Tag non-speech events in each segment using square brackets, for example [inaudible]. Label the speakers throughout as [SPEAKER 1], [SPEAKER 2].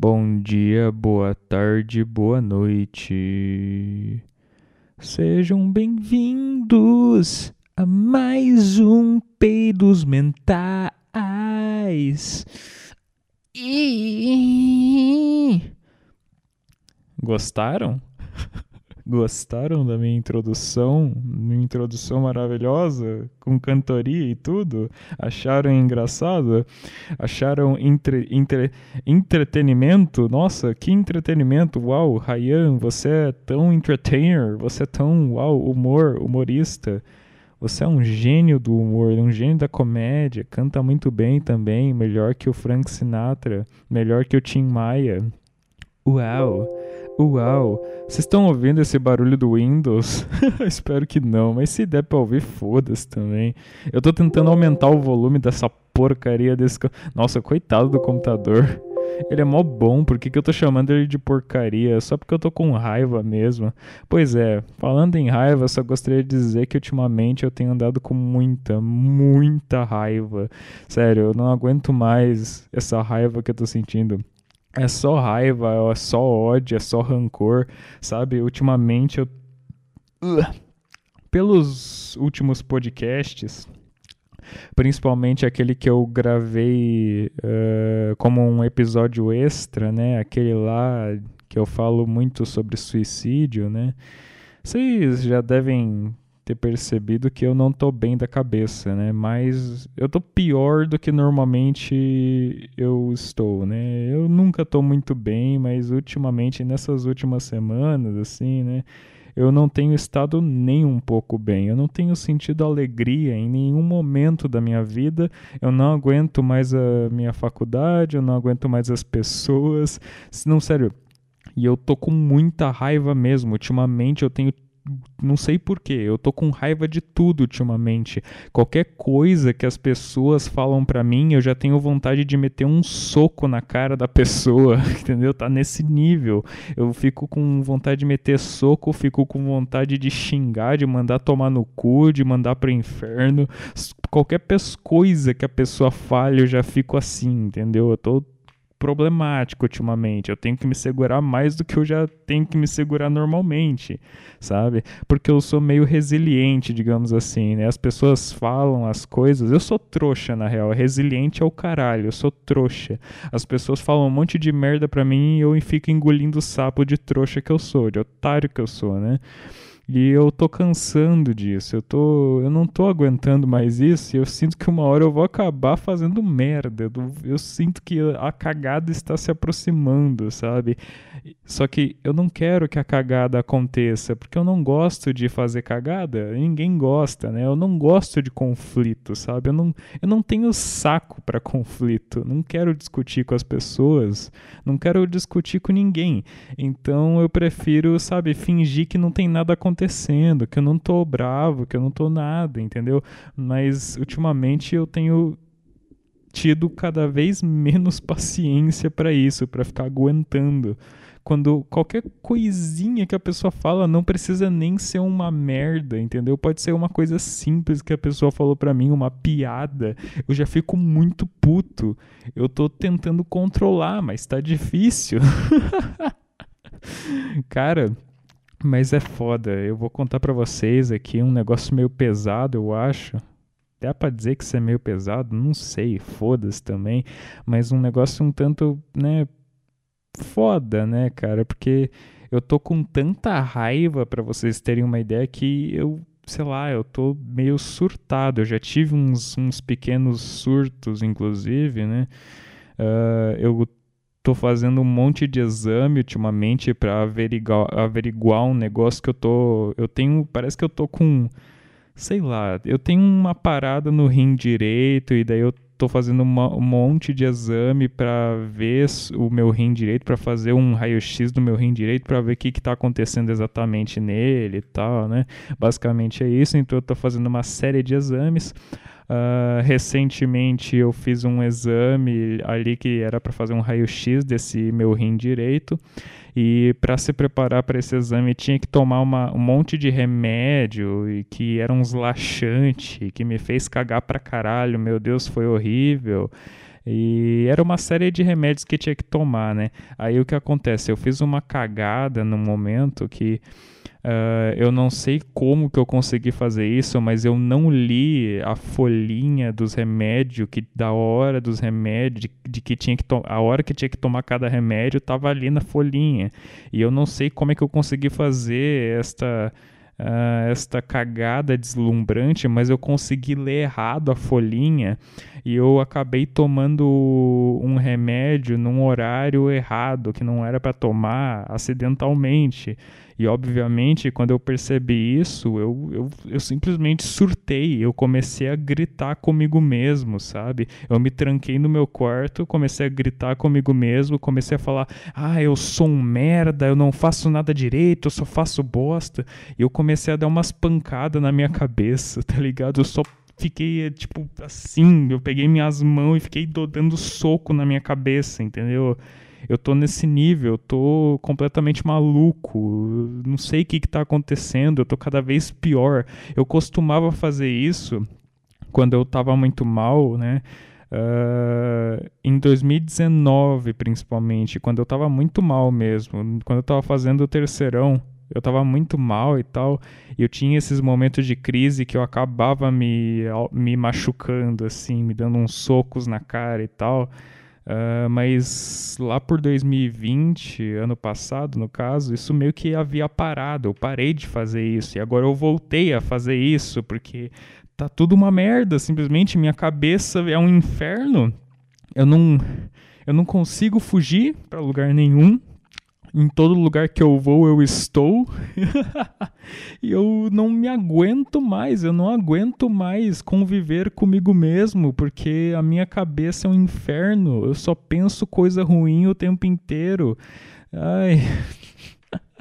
[SPEAKER 1] Bom dia, boa tarde, boa noite. Sejam bem-vindos a mais um Peidos Mentais. Gostaram? [laughs] Gostaram da minha introdução? Minha introdução maravilhosa, com cantoria e tudo? Acharam engraçado? Acharam entre, entre, entretenimento? Nossa, que entretenimento! Uau, Ryan, você é tão entertainer, você é tão, uau, humor, humorista. Você é um gênio do humor, um gênio da comédia, canta muito bem também, melhor que o Frank Sinatra, melhor que o Tim Maia. Uau! Uau! Vocês estão ouvindo esse barulho do Windows? [laughs] Espero que não, mas se der pra ouvir, foda-se também. Eu tô tentando aumentar o volume dessa porcaria desse. Nossa, coitado do computador. Ele é mó bom, por que, que eu tô chamando ele de porcaria? Só porque eu tô com raiva mesmo. Pois é, falando em raiva, só gostaria de dizer que ultimamente eu tenho andado com muita, muita raiva. Sério, eu não aguento mais essa raiva que eu tô sentindo é só raiva, é só ódio, é só rancor, sabe? Ultimamente eu. Pelos últimos podcasts, principalmente aquele que eu gravei uh, como um episódio extra, né? Aquele lá que eu falo muito sobre suicídio, né? Vocês já devem ter percebido que eu não tô bem da cabeça, né? Mas eu tô pior do que normalmente eu estou, né? Eu nunca tô muito bem, mas ultimamente, nessas últimas semanas, assim, né? Eu não tenho estado nem um pouco bem. Eu não tenho sentido alegria em nenhum momento da minha vida. Eu não aguento mais a minha faculdade, eu não aguento mais as pessoas. Não, sério. E eu tô com muita raiva mesmo. Ultimamente eu tenho não sei porquê, eu tô com raiva de tudo ultimamente. Qualquer coisa que as pessoas falam para mim, eu já tenho vontade de meter um soco na cara da pessoa, [laughs] entendeu? Tá nesse nível. Eu fico com vontade de meter soco, fico com vontade de xingar, de mandar tomar no cu, de mandar pro inferno. Qualquer coisa que a pessoa fale, eu já fico assim, entendeu? Eu tô problemático ultimamente. Eu tenho que me segurar mais do que eu já tenho que me segurar normalmente, sabe? Porque eu sou meio resiliente, digamos assim, né? As pessoas falam as coisas. Eu sou trouxa, na real. Resiliente é o caralho. Eu sou trouxa. As pessoas falam um monte de merda pra mim e eu fico engolindo o sapo de trouxa que eu sou, de otário que eu sou, né? E eu tô cansando disso. Eu tô, eu não tô aguentando mais isso. E eu sinto que uma hora eu vou acabar fazendo merda. Eu, eu sinto que a cagada está se aproximando, sabe? Só que eu não quero que a cagada aconteça, porque eu não gosto de fazer cagada. Ninguém gosta, né? Eu não gosto de conflito, sabe? Eu não, eu não tenho saco para conflito. Não quero discutir com as pessoas. Não quero discutir com ninguém. Então eu prefiro, sabe, fingir que não tem nada acontecendo acontecendo, que eu não tô bravo, que eu não tô nada, entendeu? Mas ultimamente eu tenho tido cada vez menos [laughs] paciência para isso, para ficar aguentando. Quando qualquer coisinha que a pessoa fala não precisa nem ser uma merda, entendeu? Pode ser uma coisa simples que a pessoa falou para mim, uma piada. Eu já fico muito puto. Eu tô tentando controlar, mas tá difícil. [laughs] Cara, mas é foda. Eu vou contar para vocês aqui um negócio meio pesado, eu acho. Dá pra dizer que isso é meio pesado? Não sei, foda-se também. Mas um negócio um tanto, né, foda, né, cara? Porque eu tô com tanta raiva, para vocês terem uma ideia, que eu, sei lá, eu tô meio surtado. Eu já tive uns, uns pequenos surtos, inclusive, né? Uh, eu tô fazendo um monte de exame ultimamente para averiguar, averiguar um negócio que eu tô. Eu tenho. Parece que eu tô com. Sei lá, eu tenho uma parada no rim direito e daí eu tô fazendo uma, um monte de exame para ver o meu rim direito, para fazer um raio-x do meu rim direito, para ver o que está acontecendo exatamente nele e tal, né? Basicamente é isso. Então eu tô fazendo uma série de exames. Uh, recentemente eu fiz um exame ali que era para fazer um raio-x desse meu rim direito. E para se preparar para esse exame tinha que tomar uma, um monte de remédio e que era uns laxante, que me fez cagar pra caralho. Meu Deus, foi horrível. E era uma série de remédios que tinha que tomar, né? Aí o que acontece? Eu fiz uma cagada no momento que Uh, eu não sei como que eu consegui fazer isso, mas eu não li a folhinha dos remédios, que da hora dos remédios, de, de que tinha que a hora que tinha que tomar cada remédio estava ali na folhinha. E eu não sei como é que eu consegui fazer esta uh, esta cagada deslumbrante, mas eu consegui ler errado a folhinha e eu acabei tomando um remédio num horário errado, que não era para tomar acidentalmente. E obviamente, quando eu percebi isso, eu, eu, eu simplesmente surtei. Eu comecei a gritar comigo mesmo, sabe? Eu me tranquei no meu quarto, comecei a gritar comigo mesmo, comecei a falar: ah, eu sou um merda, eu não faço nada direito, eu só faço bosta. E eu comecei a dar umas pancadas na minha cabeça, [laughs] tá ligado? Eu só fiquei, tipo, assim, eu peguei minhas mãos e fiquei dando soco na minha cabeça, entendeu? Eu tô nesse nível, eu tô completamente maluco, não sei o que está acontecendo, eu tô cada vez pior. Eu costumava fazer isso quando eu estava muito mal, né? Uh, em 2019, principalmente, quando eu estava muito mal mesmo, quando eu estava fazendo o terceirão, eu estava muito mal e tal, e eu tinha esses momentos de crise que eu acabava me, me machucando, assim, me dando uns socos na cara e tal. Uh, mas lá por 2020, ano passado, no caso, isso meio que havia parado. Eu parei de fazer isso e agora eu voltei a fazer isso porque tá tudo uma merda. Simplesmente minha cabeça é um inferno. Eu não, eu não consigo fugir para lugar nenhum. Em todo lugar que eu vou, eu estou. [laughs] e eu não me aguento mais, eu não aguento mais conviver comigo mesmo, porque a minha cabeça é um inferno. Eu só penso coisa ruim o tempo inteiro. Ai.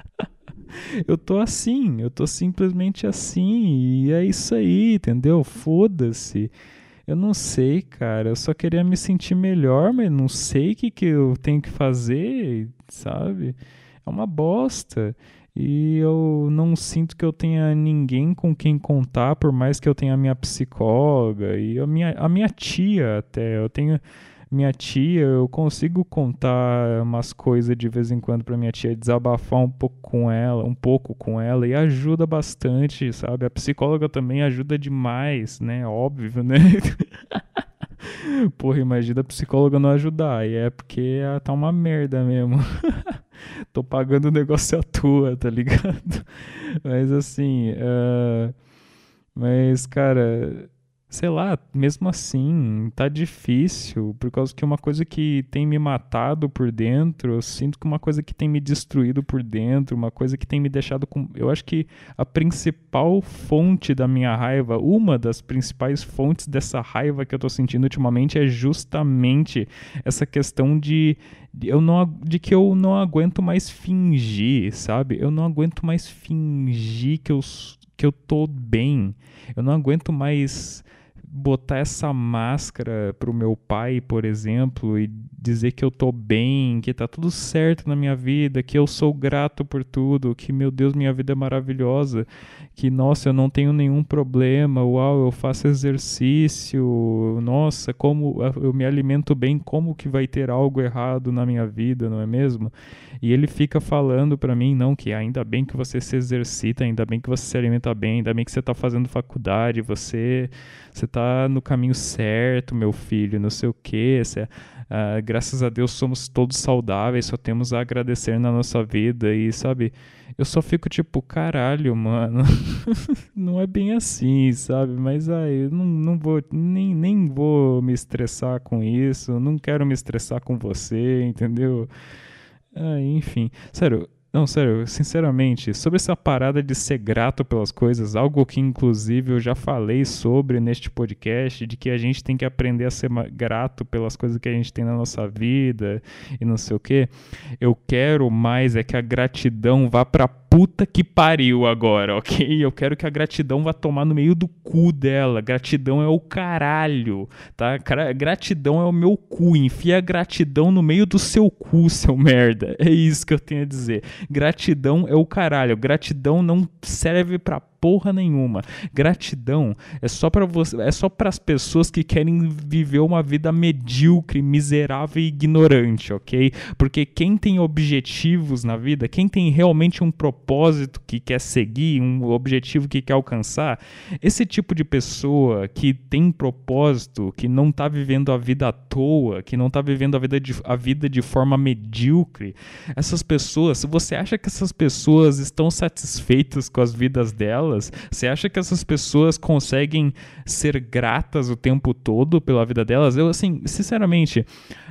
[SPEAKER 1] [laughs] eu tô assim, eu tô simplesmente assim, e é isso aí, entendeu? Foda-se. Eu não sei, cara. Eu só queria me sentir melhor, mas não sei o que, que eu tenho que fazer, sabe? É uma bosta. E eu não sinto que eu tenha ninguém com quem contar, por mais que eu tenha a minha psicóloga e a minha, a minha tia até. Eu tenho minha tia, eu consigo contar umas coisas de vez em quando para minha tia, desabafar um pouco com ela, um pouco com ela e ajuda bastante, sabe? A psicóloga também ajuda demais, né? Óbvio, né? [laughs] Porra, imagina a psicóloga não ajudar. E é porque tá uma merda mesmo. [laughs] Tô pagando o negócio à tua, tá ligado? [laughs] Mas assim. Uh... Mas, cara sei lá, mesmo assim, tá difícil, por causa que uma coisa que tem me matado por dentro, eu sinto que uma coisa que tem me destruído por dentro, uma coisa que tem me deixado com. Eu acho que a principal fonte da minha raiva, uma das principais fontes dessa raiva que eu tô sentindo ultimamente é justamente essa questão de, eu não, de que eu não aguento mais fingir, sabe? Eu não aguento mais fingir que eu, que eu tô bem. Eu não aguento mais botar essa máscara pro meu pai, por exemplo, e dizer que eu tô bem, que tá tudo certo na minha vida, que eu sou grato por tudo, que meu Deus, minha vida é maravilhosa, que nossa, eu não tenho nenhum problema, uau, eu faço exercício, nossa, como eu me alimento bem, como que vai ter algo errado na minha vida, não é mesmo? E ele fica falando para mim, não, que ainda bem que você se exercita, ainda bem que você se alimenta bem, ainda bem que você tá fazendo faculdade, você você tá no caminho certo, meu filho, não sei o que. Uh, graças a Deus somos todos saudáveis, só temos a agradecer na nossa vida. E sabe, eu só fico tipo, caralho, mano, [laughs] não é bem assim, sabe? Mas aí, não, não vou, nem, nem vou me estressar com isso, não quero me estressar com você, entendeu? Ah, enfim, sério, não, sério, sinceramente, sobre essa parada de ser grato pelas coisas, algo que inclusive eu já falei sobre neste podcast, de que a gente tem que aprender a ser grato pelas coisas que a gente tem na nossa vida e não sei o que. Eu quero mais é que a gratidão vá pra puta que pariu agora, ok? Eu quero que a gratidão vá tomar no meio do cu dela. Gratidão é o caralho, tá? Gratidão é o meu cu. Enfia a gratidão no meio do seu cu, seu merda. É isso que eu tenho a dizer. Gratidão é o caralho. Gratidão não serve pra porra nenhuma. Gratidão é só para você, é só para as pessoas que querem viver uma vida medíocre, miserável e ignorante, ok? Porque quem tem objetivos na vida, quem tem realmente um propósito que quer seguir, um objetivo que quer alcançar, esse tipo de pessoa que tem propósito, que não tá vivendo a vida à toa, que não tá vivendo a vida de, a vida de forma medíocre, essas pessoas, se você acha que essas pessoas estão satisfeitas com as vidas delas, você acha que essas pessoas conseguem ser gratas o tempo todo pela vida delas? Eu, assim, sinceramente,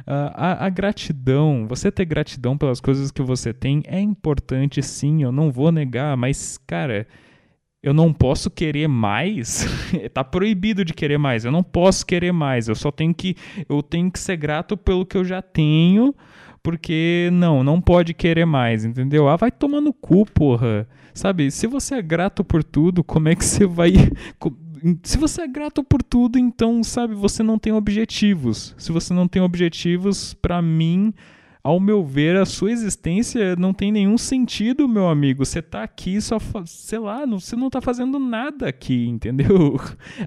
[SPEAKER 1] a, a gratidão, você ter gratidão pelas coisas que você tem é importante sim, eu não vou negar, mas, cara eu não posso querer mais. [laughs] tá proibido de querer mais. Eu não posso querer mais. Eu só tenho que eu tenho que ser grato pelo que eu já tenho, porque não, não pode querer mais, entendeu? Ah, vai tomar no cu, porra. Sabe? Se você é grato por tudo, como é que você vai [laughs] se você é grato por tudo, então, sabe, você não tem objetivos. Se você não tem objetivos, para mim, ao meu ver, a sua existência não tem nenhum sentido, meu amigo. Você tá aqui só, sei lá, não, você não tá fazendo nada aqui, [laughs] entendeu?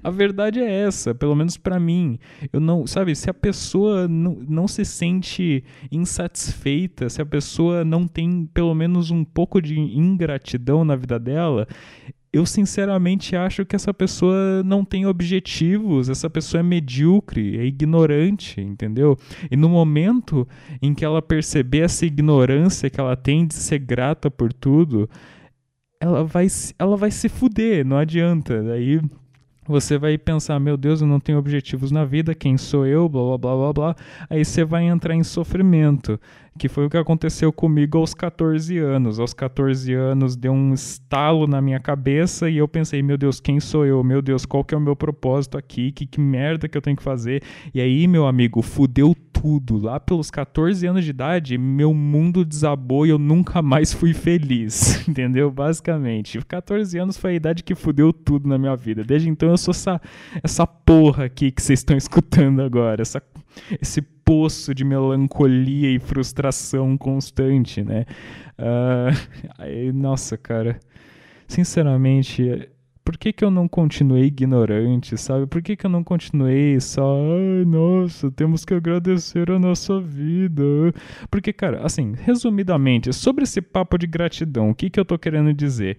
[SPEAKER 1] A verdade é essa, pelo menos para mim. Eu não, sabe, se a pessoa não, não se sente insatisfeita, se a pessoa não tem pelo menos um pouco de ingratidão na vida dela, eu sinceramente acho que essa pessoa não tem objetivos, essa pessoa é medíocre, é ignorante, entendeu? E no momento em que ela perceber essa ignorância que ela tem de ser grata por tudo, ela vai, ela vai se fuder, não adianta. Daí você vai pensar, meu Deus, eu não tenho objetivos na vida, quem sou eu, blá blá blá blá blá. Aí você vai entrar em sofrimento que foi o que aconteceu comigo aos 14 anos. Aos 14 anos deu um estalo na minha cabeça e eu pensei, meu Deus, quem sou eu? Meu Deus, qual que é o meu propósito aqui? Que, que merda que eu tenho que fazer? E aí, meu amigo, fudeu tudo. Lá pelos 14 anos de idade, meu mundo desabou e eu nunca mais fui feliz, [laughs] entendeu? Basicamente. 14 anos foi a idade que fudeu tudo na minha vida. Desde então eu sou essa, essa porra aqui que vocês estão escutando agora, essa, esse poço de melancolia e frustração constante, né? Uh, nossa, cara, sinceramente, por que, que eu não continuei ignorante, sabe? Por que, que eu não continuei só, ai, nossa, temos que agradecer a nossa vida? Porque, cara, assim, resumidamente, sobre esse papo de gratidão, o que, que eu tô querendo dizer?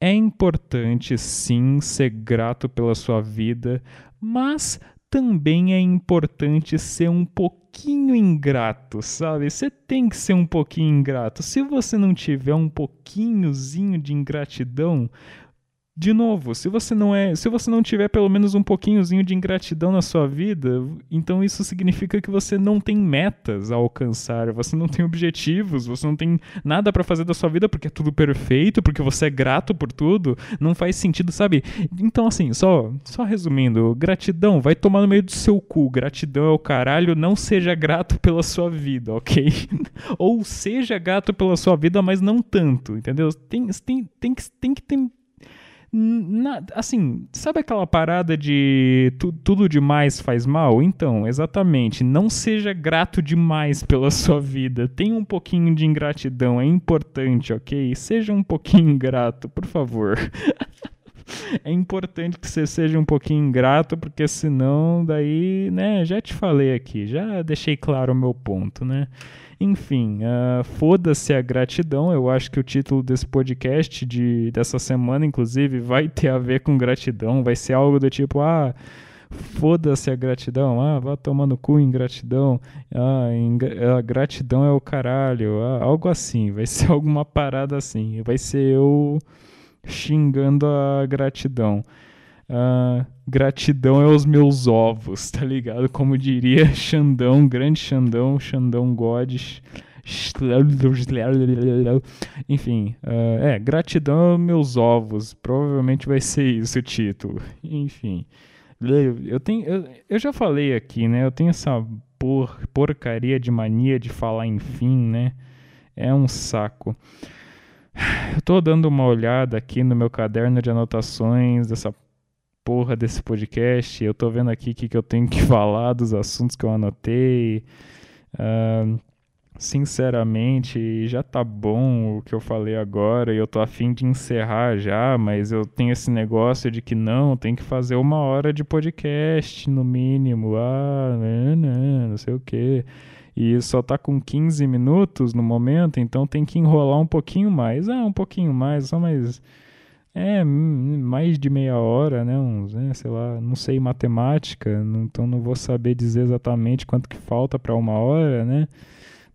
[SPEAKER 1] É importante, sim, ser grato pela sua vida, mas também é importante ser um pouquinho ingrato, sabe? Você tem que ser um pouquinho ingrato. Se você não tiver um pouquinhozinho de ingratidão, de novo, se você não é, se você não tiver pelo menos um pouquinhozinho de ingratidão na sua vida, então isso significa que você não tem metas a alcançar, você não tem objetivos, você não tem nada para fazer da sua vida porque é tudo perfeito, porque você é grato por tudo, não faz sentido, sabe? Então assim, só, só resumindo, gratidão vai tomar no meio do seu cu, gratidão é o caralho, não seja grato pela sua vida, [laughs] OK? Ou seja grato pela sua vida, mas não tanto, entendeu? Tem tem tem que tem que ter na, assim, sabe aquela parada de tu, tudo demais faz mal? Então, exatamente. Não seja grato demais pela sua vida. Tenha um pouquinho de ingratidão, é importante, ok? Seja um pouquinho ingrato, por favor. [laughs] [laughs] é importante que você seja um pouquinho ingrato, porque senão, daí, né, já te falei aqui, já deixei claro o meu ponto, né? Enfim, uh, foda-se a gratidão. Eu acho que o título desse podcast de, dessa semana, inclusive, vai ter a ver com gratidão. Vai ser algo do tipo, ah, foda-se a gratidão. Ah, vá tomando cu em gratidão. Ah, a gratidão é o caralho. Ah, algo assim. Vai ser [laughs] alguma parada assim. Vai ser eu xingando a gratidão. Uh, gratidão é os meus ovos, tá ligado? Como diria [laughs] Xandão, grande Xandão, Xandão Godes. Enfim, uh, é, gratidão é meus ovos. Provavelmente vai ser isso o título. Enfim, eu, tenho, eu, eu já falei aqui, né? Eu tenho essa por, porcaria de mania de falar enfim, né? É um saco. Eu tô dando uma olhada aqui no meu caderno de anotações dessa porra desse podcast. Eu tô vendo aqui o que, que eu tenho que [laughs] falar dos assuntos que eu anotei. Uh, sinceramente, já tá bom o que eu falei agora e eu tô afim de encerrar já, mas eu tenho esse negócio de que não, tem que fazer uma hora de podcast no mínimo, ah, não, não, não sei o que. E só tá com 15 minutos no momento, então tem que enrolar um pouquinho mais. Ah, um pouquinho mais, só mais. É, mais de meia hora, né? Uns, né, sei lá, não sei matemática, então não vou saber dizer exatamente quanto que falta para uma hora, né?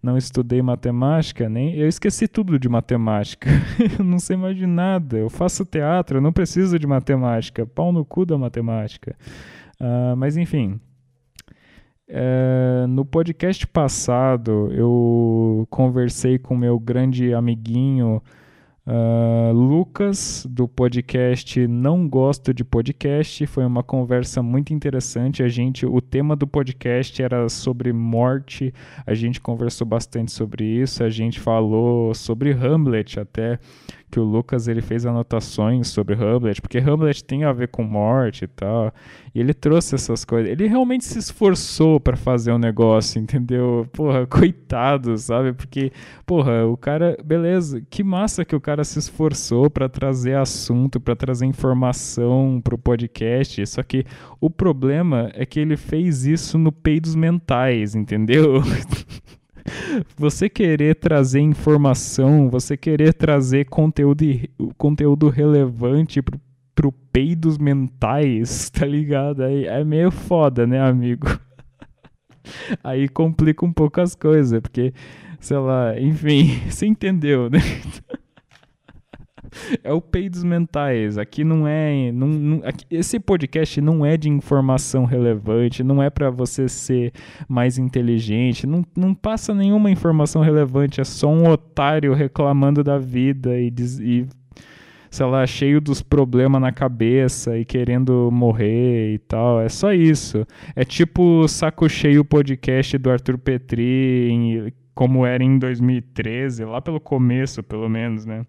[SPEAKER 1] não estudei matemática, nem eu esqueci tudo de matemática. [laughs] eu não sei mais de nada. Eu faço teatro, eu não preciso de matemática. Pau no cu da matemática. Uh, mas enfim. Uh, no podcast passado, eu conversei com meu grande amiguinho Uh, Lucas, do podcast Não Gosto de Podcast, foi uma conversa muito interessante. A gente, o tema do podcast era sobre morte. A gente conversou bastante sobre isso. A gente falou sobre Hamlet até que o Lucas ele fez anotações sobre Hamlet, porque Hamlet tem a ver com morte e tal. E ele trouxe essas coisas. Ele realmente se esforçou para fazer o um negócio, entendeu? Porra, [laughs] coitado, sabe? Porque, porra, o cara, beleza, que massa que o cara se esforçou para trazer assunto, para trazer informação pro podcast. Só que o problema é que ele fez isso no peidos mentais, entendeu? [laughs] você querer trazer informação, você querer trazer conteúdo, conteúdo relevante pro, pro peidos mentais, [laughs] tá ligado? Aí é meio foda, né, amigo? [laughs] Aí complica um pouco as coisas, porque, sei lá, enfim, [laughs] você entendeu, né? É o peidos mentais. Aqui não é. Não, não, aqui, esse podcast não é de informação relevante, não é para você ser mais inteligente, não, não passa nenhuma informação relevante, é só um otário reclamando da vida e, e sei lá, cheio dos problemas na cabeça e querendo morrer e tal. É só isso. É tipo Saco Cheio podcast do Arthur Petri, em, como era em 2013, lá pelo começo, pelo menos, né?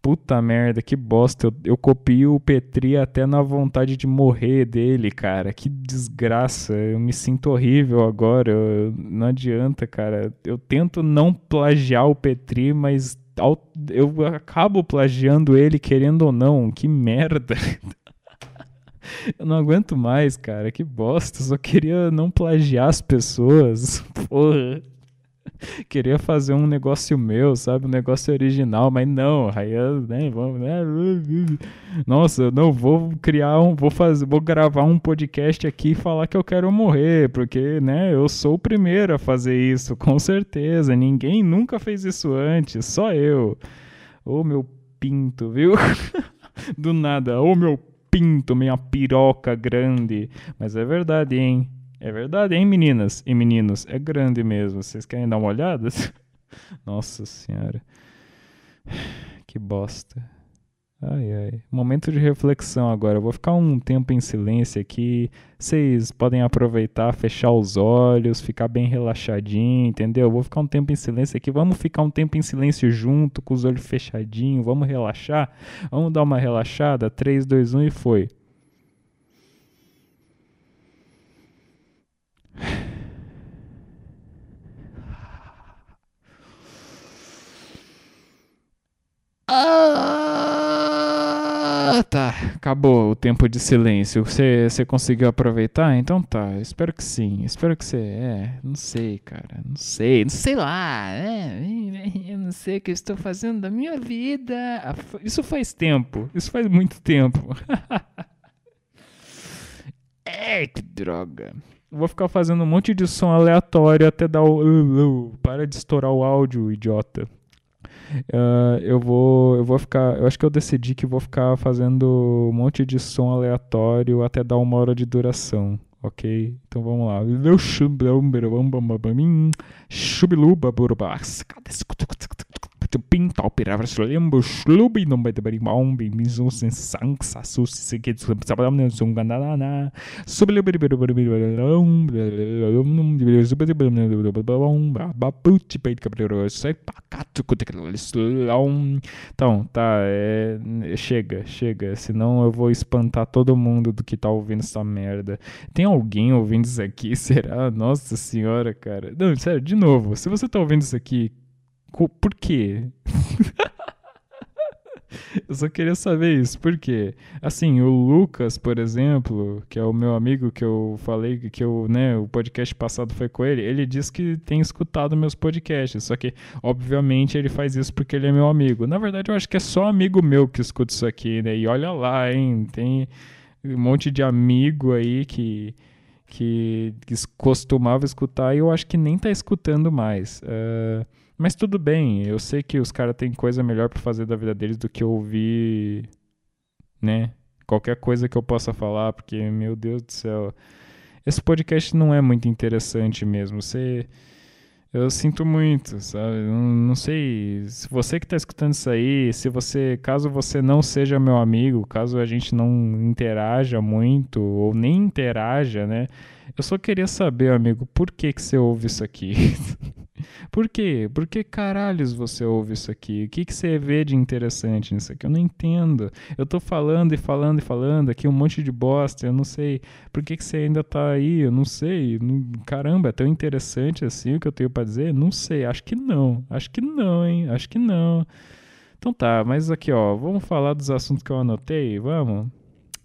[SPEAKER 1] Puta merda, que bosta. Eu, eu copio o Petri até na vontade de morrer dele, cara. Que desgraça. Eu me sinto horrível agora. Eu, não adianta, cara. Eu tento não plagiar o Petri, mas eu acabo plagiando ele, querendo ou não. Que merda. [laughs] Eu não aguento mais, cara. Que bosta. Eu só queria não plagiar as pessoas. [laughs] Porra. [laughs] Queria fazer um negócio meu, sabe? Um negócio original, mas não, aí eu, né, vamos, né? Nossa, eu não vou criar um, vou fazer, vou gravar um podcast aqui e falar que eu quero morrer, porque, né, eu sou o primeiro a fazer isso, com certeza. Ninguém nunca fez isso antes, só eu. Ô meu pinto, viu? [laughs] Do nada, ô meu pinto, minha piroca grande. Mas é verdade, hein? É verdade, hein, meninas e meninos? É grande mesmo. Vocês querem dar uma olhada? [laughs] Nossa senhora. Que bosta. Ai, ai. Momento de reflexão agora. Eu vou ficar um tempo em silêncio aqui. Vocês podem aproveitar, fechar os olhos, ficar bem relaxadinho, entendeu? Eu vou ficar um tempo em silêncio aqui. Vamos ficar um tempo em silêncio junto, com os olhos fechadinhos. Vamos relaxar? Vamos dar uma relaxada? 3, 2, 1 e foi. Ah, tá. Acabou o tempo de silêncio. Você, você conseguiu aproveitar? Então tá. Espero que sim. Espero que você. É, não sei, cara. Não sei. Não sei lá. É, eu não sei o que eu estou fazendo da minha vida. Isso faz tempo. Isso faz muito tempo. [laughs] é, que droga. Vou ficar fazendo um monte de som aleatório até dar o. Para de estourar o áudio, idiota. Uh, eu vou eu vou ficar eu acho que eu decidi que vou ficar fazendo um monte de som aleatório até dar uma hora de duração ok então vamos lá ping tau pira vras lembo shlubi no be bari maung bi mizu sin sang sa su si ke su sabam ne sung ganda na na subli bari bari bari bari long num di bari subli bari bari bari bong ba ba put pe ka bari sai pa ka tu ku te long então tá é, chega, chega. Senão eu vou espantar todo mundo do que tá ouvindo essa merda. Tem alguém ouvindo isso aqui? Será? Nossa senhora, cara. Não, sério, de novo. Se você tá ouvindo isso aqui, por quê? [laughs] Eu só queria saber isso, porque, assim, o Lucas, por exemplo, que é o meu amigo que eu falei que eu, né, o podcast passado foi com ele, ele diz que tem escutado meus podcasts, só que, obviamente, ele faz isso porque ele é meu amigo. Na verdade, eu acho que é só amigo meu que escuta isso aqui, né? E olha lá, hein, tem um monte de amigo aí que que, que costumava escutar e eu acho que nem tá escutando mais. Uh, mas tudo bem, eu sei que os caras têm coisa melhor para fazer da vida deles do que ouvir, né? Qualquer coisa que eu possa falar, porque, meu Deus do céu. Esse podcast não é muito interessante mesmo. Você. Eu sinto muito, sabe? Não, não sei. Se você que está escutando isso aí, se você. Caso você não seja meu amigo, caso a gente não interaja muito, ou nem interaja, né? Eu só queria saber, amigo, por que, que você ouve isso aqui? [laughs] Por quê? Por que caralhos você ouve isso aqui? O que, que você vê de interessante nisso aqui? Eu não entendo. Eu tô falando e falando e falando aqui um monte de bosta, eu não sei. Por que, que você ainda tá aí? Eu não sei. Caramba, é tão interessante assim o que eu tenho para dizer? Não sei. Acho que não. Acho que não, hein? Acho que não. Então tá, mas aqui ó, vamos falar dos assuntos que eu anotei? Vamos?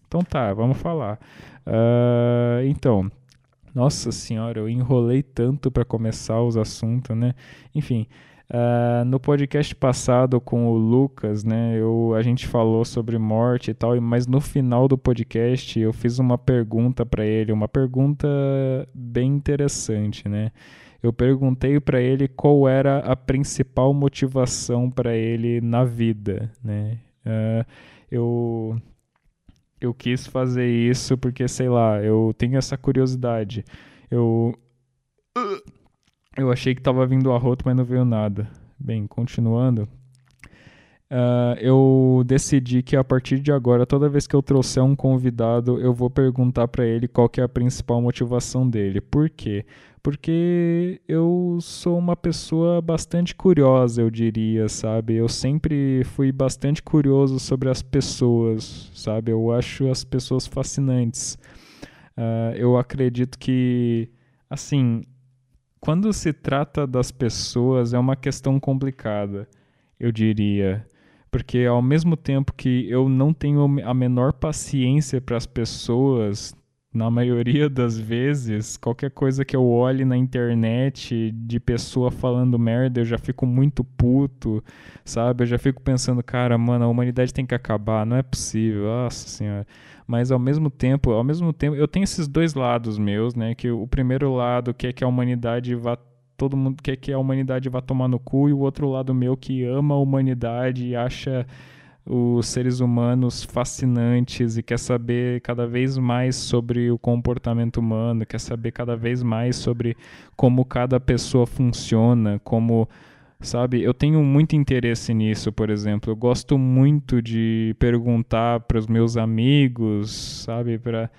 [SPEAKER 1] Então tá, vamos falar. Uh, então. Nossa senhora, eu enrolei tanto para começar os assuntos, né? Enfim, uh, no podcast passado com o Lucas, né, eu, a gente falou sobre morte e tal, mas no final do podcast eu fiz uma pergunta para ele, uma pergunta bem interessante, né? Eu perguntei para ele qual era a principal motivação para ele na vida, né? Uh, eu eu quis fazer isso porque, sei lá, eu tenho essa curiosidade. Eu. Eu achei que tava vindo arroto, mas não veio nada. Bem, continuando. Uh, eu decidi que a partir de agora, toda vez que eu trouxer um convidado, eu vou perguntar para ele qual é a principal motivação dele. Por quê? Porque eu sou uma pessoa bastante curiosa, eu diria, sabe? Eu sempre fui bastante curioso sobre as pessoas, sabe? Eu acho as pessoas fascinantes. Uh, eu acredito que, assim, quando se trata das pessoas, é uma questão complicada, eu diria porque ao mesmo tempo que eu não tenho a menor paciência para as pessoas, na maioria das vezes, qualquer coisa que eu olhe na internet de pessoa falando merda, eu já fico muito puto, sabe? Eu já fico pensando, cara, mano, a humanidade tem que acabar, não é possível, nossa senhora. Mas ao mesmo tempo, ao mesmo tempo, eu tenho esses dois lados meus, né? Que o primeiro lado quer que a humanidade vá todo mundo quer que a humanidade vá tomar no cu, e o outro lado meu que ama a humanidade e acha os seres humanos fascinantes e quer saber cada vez mais sobre o comportamento humano, quer saber cada vez mais sobre como cada pessoa funciona, como sabe? Eu tenho muito interesse nisso, por exemplo. Eu gosto muito de perguntar para os meus amigos, sabe, para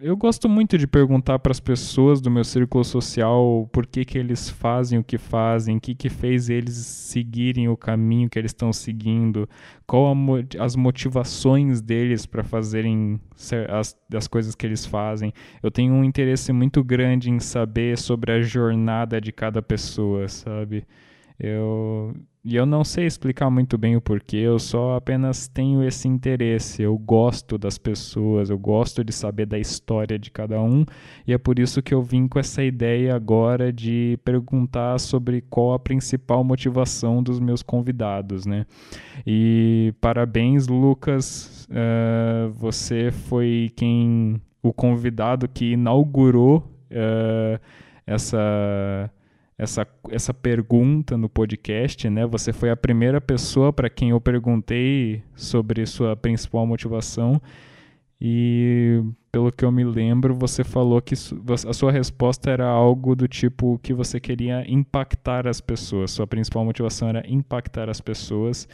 [SPEAKER 1] eu gosto muito de perguntar para as pessoas do meu círculo social por que, que eles fazem o que fazem, o que, que fez eles seguirem o caminho que eles estão seguindo, qual as motivações deles para fazerem as, as coisas que eles fazem. Eu tenho um interesse muito grande em saber sobre a jornada de cada pessoa, sabe? Eu, e eu não sei explicar muito bem o porquê, eu só apenas tenho esse interesse. Eu gosto das pessoas, eu gosto de saber da história de cada um, e é por isso que eu vim com essa ideia agora de perguntar sobre qual a principal motivação dos meus convidados, né? E parabéns, Lucas, uh, você foi quem o convidado que inaugurou uh, essa essa, essa pergunta no podcast, né? Você foi a primeira pessoa para quem eu perguntei sobre sua principal motivação. E pelo que eu me lembro, você falou que a sua resposta era algo do tipo que você queria impactar as pessoas. Sua principal motivação era impactar as pessoas.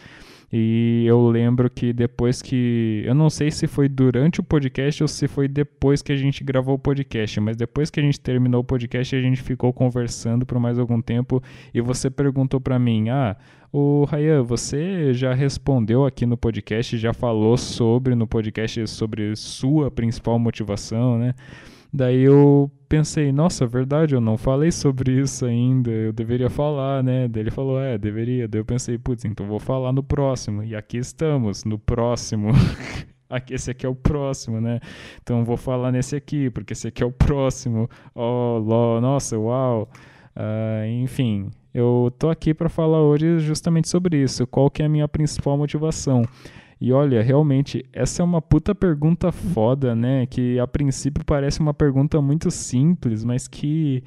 [SPEAKER 1] E eu lembro que depois que. Eu não sei se foi durante o podcast ou se foi depois que a gente gravou o podcast, mas depois que a gente terminou o podcast, a gente ficou conversando por mais algum tempo e você perguntou para mim: Ah, o Rayan, você já respondeu aqui no podcast, já falou sobre no podcast sobre sua principal motivação, né? Daí eu pensei, nossa, verdade, eu não falei sobre isso ainda, eu deveria falar, né? Daí ele falou, é, deveria. Daí eu pensei, putz, então vou falar no próximo. E aqui estamos, no próximo. [laughs] esse aqui é o próximo, né? Então vou falar nesse aqui, porque esse aqui é o próximo. Oh, lo, nossa, uau. Uh, enfim, eu tô aqui para falar hoje justamente sobre isso. Qual que é a minha principal motivação? E olha, realmente, essa é uma puta pergunta foda, né? Que a princípio parece uma pergunta muito simples, mas que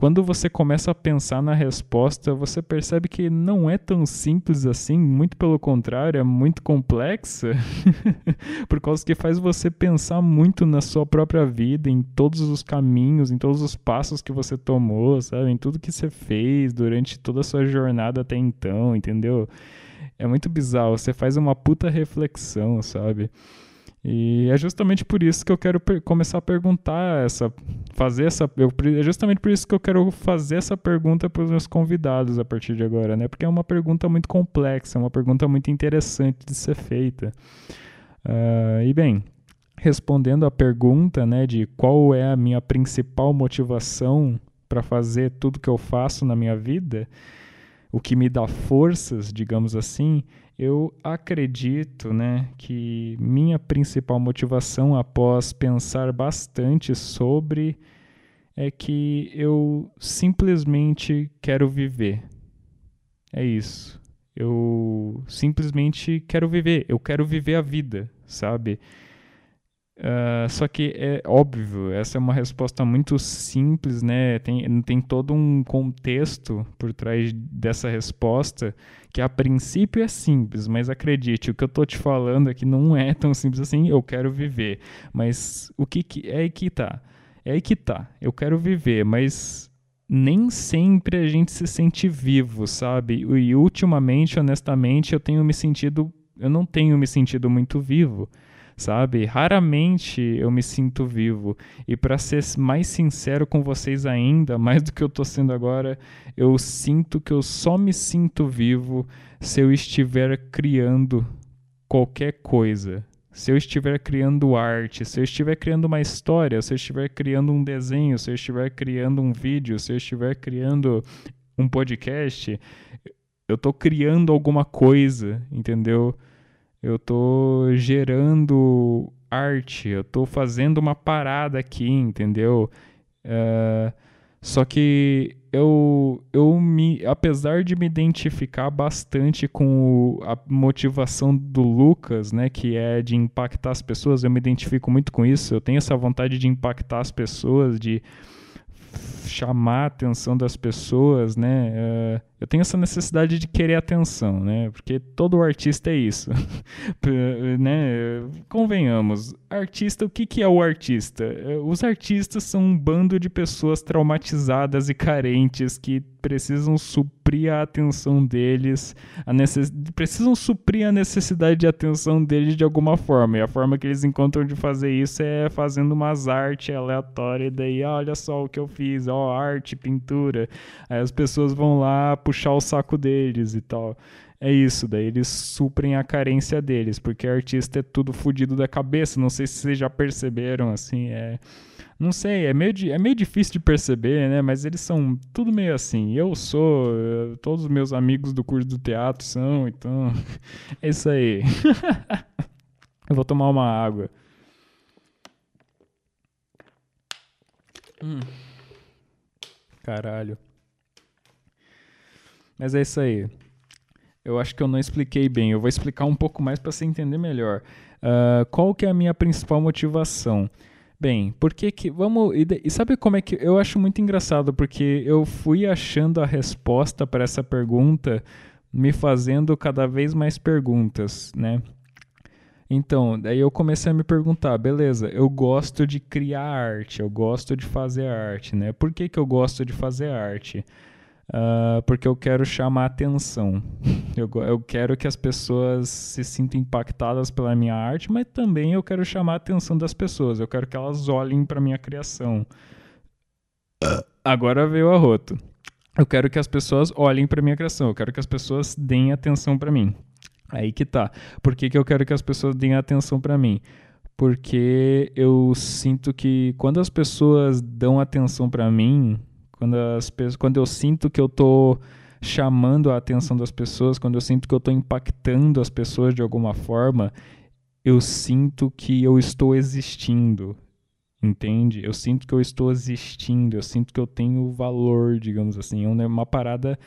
[SPEAKER 1] quando você começa a pensar na resposta, você percebe que não é tão simples assim, muito pelo contrário, é muito complexa, [laughs] por causa que faz você pensar muito na sua própria vida, em todos os caminhos, em todos os passos que você tomou, sabe? Em tudo que você fez durante toda a sua jornada até então, entendeu? É muito bizarro. Você faz uma puta reflexão, sabe? E é justamente por isso que eu quero começar a perguntar essa, fazer essa, eu, é justamente por isso que eu quero fazer essa pergunta para os meus convidados a partir de agora, né? Porque é uma pergunta muito complexa, é uma pergunta muito interessante de ser feita. Uh, e bem, respondendo à pergunta, né, de qual é a minha principal motivação para fazer tudo que eu faço na minha vida, o que me dá forças, digamos assim, eu acredito né, que minha principal motivação após pensar bastante sobre é que eu simplesmente quero viver. É isso. Eu simplesmente quero viver. Eu quero viver a vida, sabe? Uh, só que é óbvio, essa é uma resposta muito simples, né? Tem, tem todo um contexto por trás dessa resposta que a princípio é simples, mas acredite, o que eu tô te falando aqui não é tão simples assim. Eu quero viver, mas o que, que é aí que tá? É aí que tá. Eu quero viver, mas nem sempre a gente se sente vivo, sabe? E ultimamente, honestamente, eu tenho me sentido, eu não tenho me sentido muito vivo sabe? Raramente eu me sinto vivo. E para ser mais sincero com vocês ainda, [laughs] mais do que eu tô sendo agora, eu sinto que eu só me sinto vivo se eu estiver criando qualquer coisa. Se eu estiver criando arte, se eu estiver criando uma história, se eu estiver criando um desenho, se eu estiver criando um vídeo, se eu estiver criando um podcast, eu estou criando alguma coisa, entendeu? Eu tô gerando arte, eu tô fazendo uma parada aqui, entendeu? Uh, só que eu, eu me, apesar de me identificar bastante com o, a motivação do Lucas, né, que é de impactar as pessoas, eu me identifico muito com isso. Eu tenho essa vontade de impactar as pessoas, de chamar a atenção das pessoas, né? Uh, eu tenho essa necessidade de querer atenção, né? Porque todo artista é isso, [laughs] né? Convenhamos, artista, o que, que é o artista? É, os artistas são um bando de pessoas traumatizadas e carentes que precisam suprir a atenção deles, a necess... precisam suprir a necessidade de atenção deles de alguma forma. E a forma que eles encontram de fazer isso é fazendo umas artes aleatórias, e daí, ah, olha só o que eu fiz, ó, arte, pintura. Aí as pessoas vão lá puxar o saco deles e tal. É isso, daí eles suprem a carência deles, porque artista é tudo fodido da cabeça. Não sei se vocês já perceberam, assim, é. Não sei, é meio, é meio difícil de perceber, né? Mas eles são tudo meio assim. Eu sou, eh, todos os meus amigos do curso do teatro são, então. [laughs] é isso aí. [laughs] Eu vou tomar uma água. Hum. Caralho. Mas é isso aí. Eu acho que eu não expliquei bem. Eu vou explicar um pouco mais para você entender melhor. Uh, qual que é a minha principal motivação? Bem, porque que vamos e, sabe como é que eu acho muito engraçado porque eu fui achando a resposta para essa pergunta me fazendo cada vez mais perguntas, né? Então, daí eu comecei a me perguntar, beleza, eu gosto de criar arte, eu gosto de fazer arte, né? Por que, que eu gosto de fazer arte? Uh, porque eu quero chamar atenção. Eu, eu quero que as pessoas se sintam impactadas pela minha arte, mas também eu quero chamar a atenção das pessoas. Eu quero que elas olhem para minha criação. Agora veio a roto. Eu quero que as pessoas olhem para minha criação. Eu quero que as pessoas deem atenção para mim. Aí que tá. Por que, que eu quero que as pessoas deem atenção para mim? Porque eu sinto que quando as pessoas dão atenção para mim, quando, as, quando eu sinto que eu tô chamando a atenção das pessoas, quando eu sinto que eu estou impactando as pessoas de alguma forma, eu sinto que eu estou existindo, entende? Eu sinto que eu estou existindo, eu sinto que eu tenho valor, digamos assim. É uma parada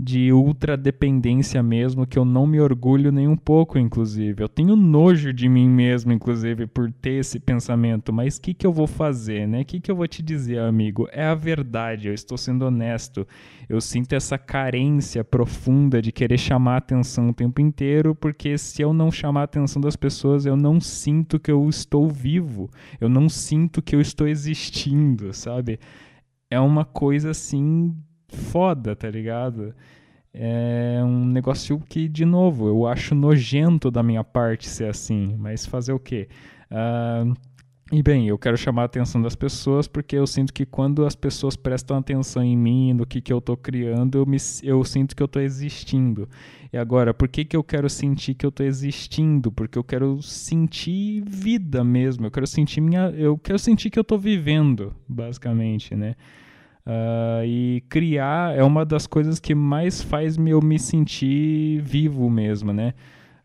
[SPEAKER 1] de ultra dependência mesmo, que eu não me orgulho nem um pouco, inclusive. Eu tenho nojo de mim mesmo, inclusive, por ter esse pensamento. Mas o que, que eu vou fazer, né? O que, que eu vou te dizer, amigo? É a verdade, eu estou sendo honesto. Eu sinto essa carência profunda de querer chamar atenção o tempo inteiro, porque se eu não chamar a atenção das pessoas, eu não sinto que eu estou vivo. Eu não sinto que eu estou existindo, sabe? É uma coisa assim foda, tá ligado? É um negócio que, de novo, eu acho nojento da minha parte ser assim, mas fazer o quê? Uh, e bem, eu quero chamar a atenção das pessoas porque eu sinto que quando as pessoas prestam atenção em mim, no que, que eu estou criando, eu, me, eu sinto que eu estou existindo. E agora, por que, que eu quero sentir que eu estou existindo? Porque eu quero sentir vida mesmo. Eu quero sentir minha, eu quero sentir que eu estou vivendo, basicamente, né? Uh, e criar é uma das coisas que mais faz eu me sentir vivo mesmo, né?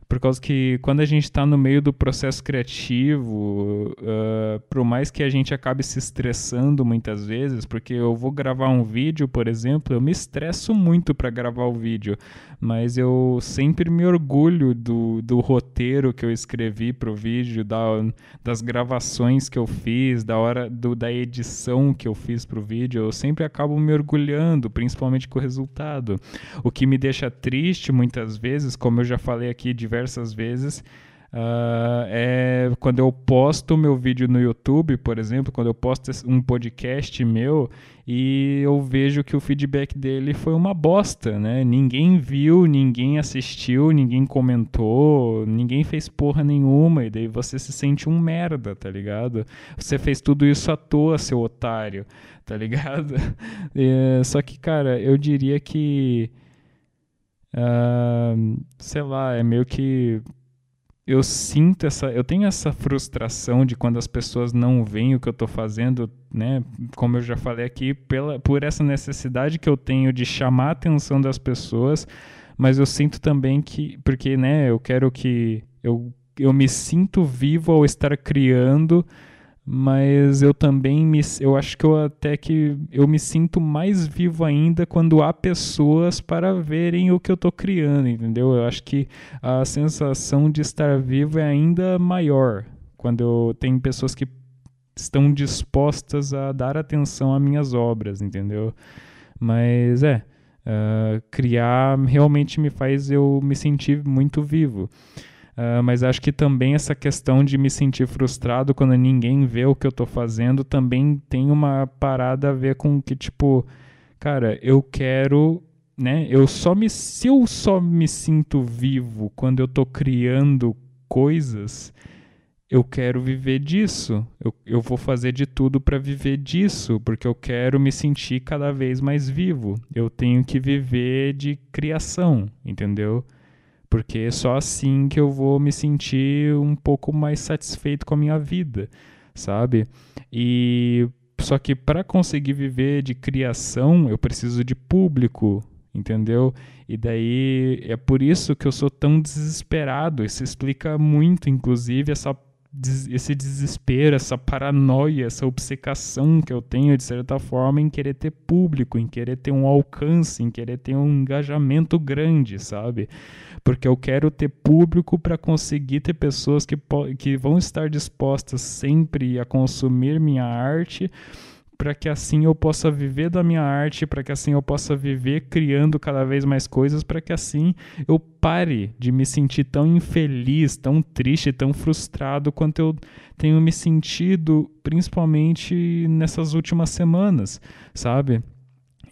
[SPEAKER 1] Por causa que quando a gente está no meio do processo criativo, uh, por mais que a gente acabe se estressando muitas vezes, porque eu vou gravar um vídeo, por exemplo, eu me estresso muito para gravar o vídeo, mas eu sempre me orgulho do, do roteiro que eu escrevi para o vídeo, da, das gravações que eu fiz, da hora do, da edição que eu fiz para o vídeo, eu sempre acabo me orgulhando, principalmente com o resultado. O que me deixa triste muitas vezes, como eu já falei aqui diversas diversas vezes. Uh, é quando eu posto meu vídeo no YouTube, por exemplo, quando eu posto um podcast meu e eu vejo que o feedback dele foi uma bosta, né? Ninguém viu, ninguém assistiu, ninguém comentou, ninguém fez porra nenhuma, e daí você se sente um merda, tá ligado? Você fez tudo isso à toa, seu otário, tá ligado? [laughs] É, só que, cara, eu diria que Uh, sei lá, é meio que eu sinto essa, eu tenho essa frustração de quando as pessoas não veem o que eu estou fazendo, né? Como eu já falei aqui, pela, por essa necessidade que eu tenho de chamar a atenção das pessoas, mas eu sinto também que, porque, né? Eu quero que eu, eu me sinto vivo ao estar criando mas eu também me eu acho que eu até que eu me sinto mais vivo ainda quando há pessoas para verem o que eu estou criando, entendeu? Eu acho que a sensação de estar vivo é ainda maior quando eu tenho pessoas que estão dispostas a dar atenção às minhas obras, entendeu? Mas é, uh, criar realmente me faz eu me sentir muito vivo. Uh, mas acho que também essa questão de me sentir frustrado quando ninguém vê o que eu estou fazendo também tem uma parada a ver com que, tipo, cara, eu quero, né? Eu só me. Se eu só me sinto vivo quando eu estou criando coisas, eu quero viver disso. Eu, eu vou fazer de tudo para viver disso, porque eu quero me sentir cada vez mais vivo. Eu tenho que viver de criação, entendeu? Porque é só assim que eu vou me sentir um pouco mais satisfeito com a minha vida, sabe? E só que para conseguir viver de criação, eu preciso de público, entendeu? E daí é por isso que eu sou tão desesperado. Isso explica muito, inclusive, essa esse desespero, essa paranoia, essa obcecação que eu tenho, de certa forma, em querer ter público, em querer ter um alcance, em querer ter um engajamento grande, sabe? Porque eu quero ter público para conseguir ter pessoas que, que vão estar dispostas sempre a consumir minha arte para que assim eu possa viver da minha arte, para que assim eu possa viver criando cada vez mais coisas, para que assim eu pare de me sentir tão infeliz, tão triste, tão frustrado quanto eu tenho me sentido, principalmente nessas últimas semanas, sabe?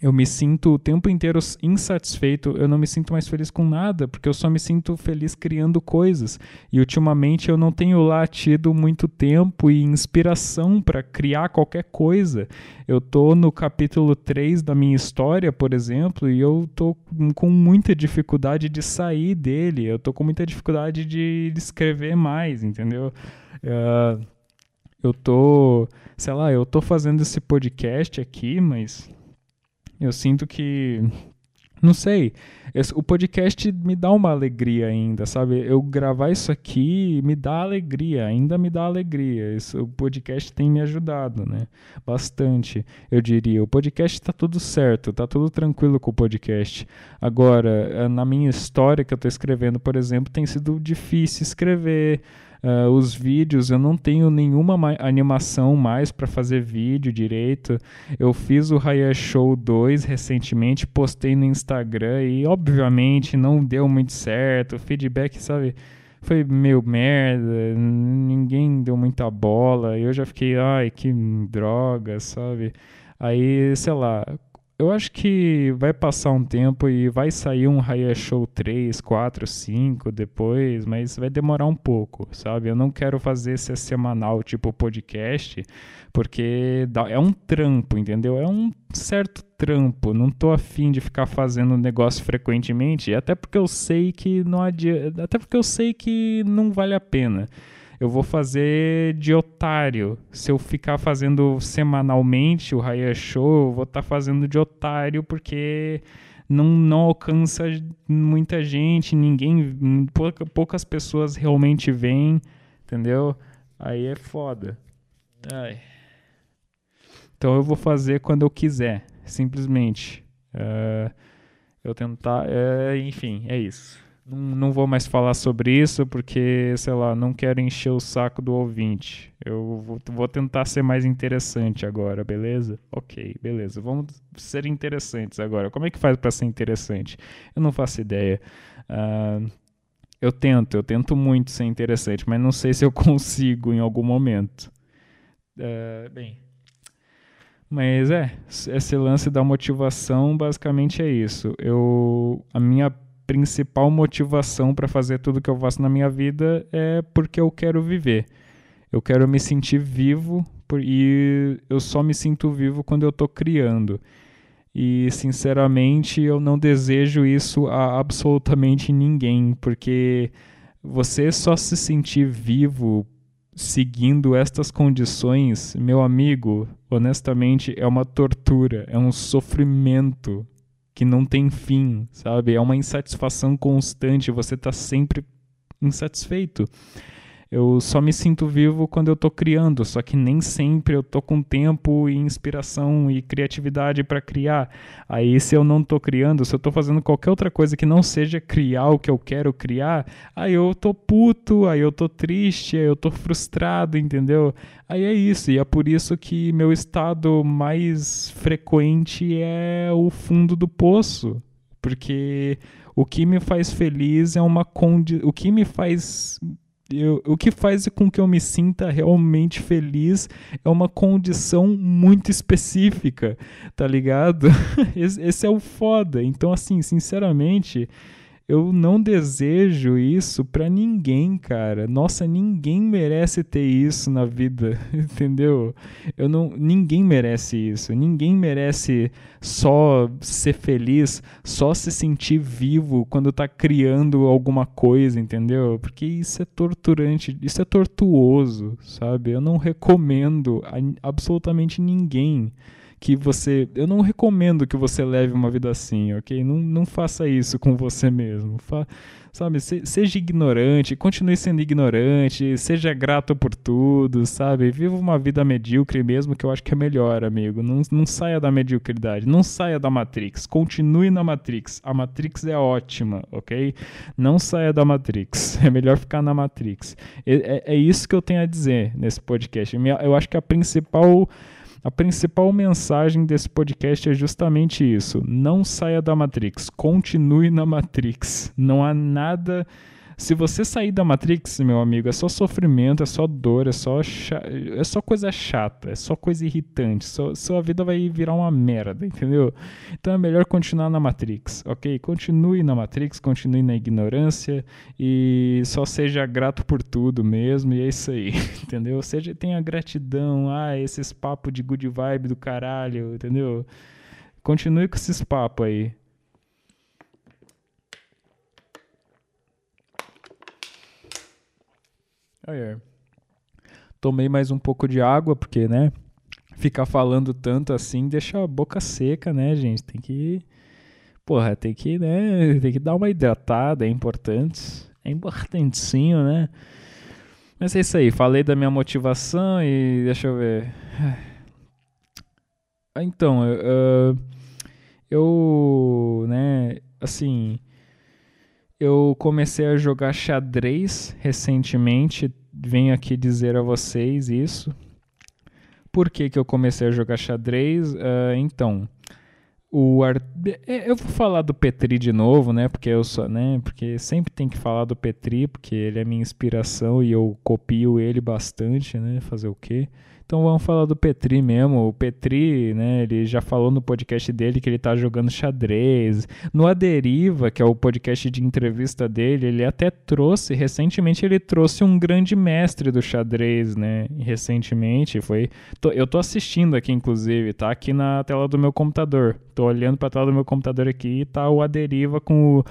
[SPEAKER 1] Eu me sinto o tempo inteiro insatisfeito, eu não me sinto mais feliz com nada, porque eu só me sinto feliz criando coisas. E ultimamente eu não tenho lá tido muito tempo e inspiração para criar qualquer coisa. Eu tô no capítulo 3 da minha história, por exemplo, e eu tô com muita dificuldade de sair dele, eu tô com muita dificuldade de escrever mais, entendeu? Uh, eu tô, sei lá, eu tô fazendo esse podcast aqui, mas eu sinto que. Não sei. Esse, o podcast me dá uma alegria ainda, sabe? Eu gravar isso aqui me dá alegria, ainda me dá alegria. Isso, o podcast tem me ajudado, né? Bastante, eu diria. O podcast tá tudo certo, tá tudo tranquilo com o podcast. Agora, eh, na minha história que eu tô escrevendo, por exemplo, tem sido difícil escrever. Uh, os vídeos, eu não tenho nenhuma animação mais para fazer vídeo direito. Eu fiz o Raya Show 2 recentemente, postei no Instagram e obviamente não deu muito certo. O feedback, sabe, foi meio merda, ninguém deu muita bola. Eu já fiquei, ai, que droga, sabe? Aí, sei lá, eu acho que vai passar um tempo e vai sair um Raya Show 3, 4, 5 depois, mas vai demorar um pouco, sabe? Eu não quero fazer esse semanal tipo podcast, porque é um trampo, entendeu? É um certo trampo. Não tô afim de ficar fazendo negócio frequentemente, até porque eu sei que não adianta, até porque eu sei que não vale a pena eu vou fazer de otário. Se eu ficar fazendo semanalmente o Raya Show, eu vou estar tá fazendo de otário porque não, não alcança muita gente, ninguém, pouca, poucas pessoas realmente vêm, entendeu? Aí é foda. Ai. Então eu vou fazer quando eu quiser, simplesmente. Uh, eu tentar, uh, enfim, é isso. Não, vou mais falar sobre isso porque, sei lá, não quero encher o saco do ouvinte. Eu vou, vou tentar ser mais interessante agora, beleza? Ok, beleza. Vamos ser interessantes agora. Como é que faz para ser interessante? Eu não faço ideia. Uh, eu tento, eu tento muito ser interessante, mas não sei se eu [laughs] consigo em algum momento. Uh, bem. Mas é, esse lance da motivação basicamente é isso. Eu, a minha principal motivação para fazer tudo que eu faço na minha vida é porque eu quero viver. Eu quero me sentir vivo e eu só me sinto vivo quando eu estou criando. E sinceramente, eu não desejo isso a absolutamente ninguém, porque você só se sentir vivo seguindo estas condições, meu amigo, honestamente, é uma tortura, é um sofrimento que não tem fim, sabe? É uma insatisfação constante, você está sempre insatisfeito. Eu só me sinto vivo quando eu estou criando, só que nem sempre eu estou com tempo e inspiração e criatividade para criar. Aí, se eu não estou criando, se eu estou fazendo qualquer outra coisa que não seja criar o que eu quero criar, aí eu tô puto, aí eu tô triste, aí eu tô frustrado, entendeu? Aí é isso, e é por isso que meu estado mais frequente é o fundo do poço, porque o que me faz feliz é uma condi... o que me faz eu, o que faz com que eu me sinta realmente feliz é uma condição muito específica, tá ligado? [laughs] esse, esse é o foda. Então, assim, sinceramente, eu não desejo isso para ninguém, cara. Nossa, ninguém merece ter isso na vida, [laughs] entendeu? Eu não, ninguém merece isso. Ninguém merece só ser feliz, só se sentir vivo quando tá criando alguma coisa, entendeu? Porque isso é torturante, isso é tortuoso, sabe? Eu não recomendo a absolutamente ninguém que você. Eu não recomendo que você leve uma vida assim, ok? Não, não faça isso com você mesmo. Fa, sabe? Se, seja ignorante, continue sendo ignorante, seja grato por tudo, sabe? Viva uma vida medíocre mesmo, que eu acho que é melhor, amigo. Não, não saia da mediocridade, não saia da Matrix, continue na Matrix. A Matrix é ótima, ok? Não saia da Matrix, [laughs] é melhor ficar na Matrix. É, é, é isso que eu tenho a dizer nesse podcast. Eu acho que a principal A principal mensagem desse podcast é justamente isso: não saia da Matrix, continue na Matrix. Não há nada se você sair da Matrix, meu amigo, é só sofrimento, é só dor, é só, é só coisa chata, é só coisa irritante. Só, sua vida vai virar uma merda, entendeu? Então é melhor continuar na Matrix, ok? Continue na Matrix, continue na ignorância e só seja grato por tudo mesmo, e é isso aí, [laughs] entendeu? Seja, tenha gratidão, ah, esses papos de good vibe do caralho, entendeu? Continue com esses papos aí. Aí é. Tomei mais um pouco de água, porque, né? Ficar falando tanto assim deixa a boca seca, né, gente? Tem que. Porra, tem que, né? Tem que dar uma hidratada, é importante. É importantinho, né? Mas é isso aí, falei da minha motivação e deixa eu ver. Então, uh, eu, né, assim, eu comecei a jogar xadrez recentemente. Venho aqui dizer a vocês isso. Por que, que eu comecei a jogar xadrez? Uh, então, o Ar... É, eu vou falar do Petri de novo, né? Porque eu só, né? Porque sempre tem que falar do Petri, porque ele é minha inspiração e eu copio ele bastante, né? Fazer o quê? Então vamos falar do Petri mesmo. O Petri, né, ele já falou no podcast dele que ele tá jogando xadrez. No A Deriva, que é o podcast de entrevista dele, ele até trouxe, recentemente ele trouxe um grande mestre do xadrez, né? Recentemente, foi... eu tô assistindo aqui, inclusive, tá aqui na tela do meu computador. Tô olhando pra tela do meu computador aqui e tá o A Deriva com o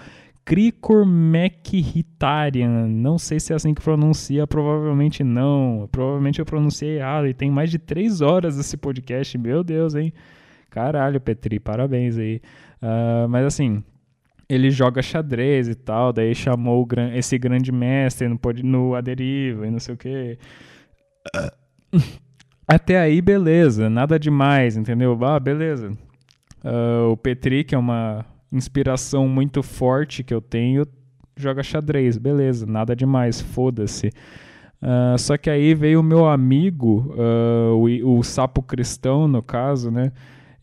[SPEAKER 1] Cricormechitarian, não sei se é assim que pronuncia, provavelmente não. Provavelmente eu pronunciei errado e tem mais de três horas esse podcast, meu Deus, hein? Caralho, Petri, parabéns aí. Uh, mas assim, ele joga xadrez e tal, daí chamou esse grande mestre no, no Aderiva e não sei o que. Até aí, beleza, nada demais, entendeu? Ah, beleza. Uh, o Petri, que é uma inspiração muito forte que eu tenho, joga xadrez, beleza, nada demais, foda-se. Uh, só que aí veio o meu amigo, uh, o, o sapo cristão, no caso, né?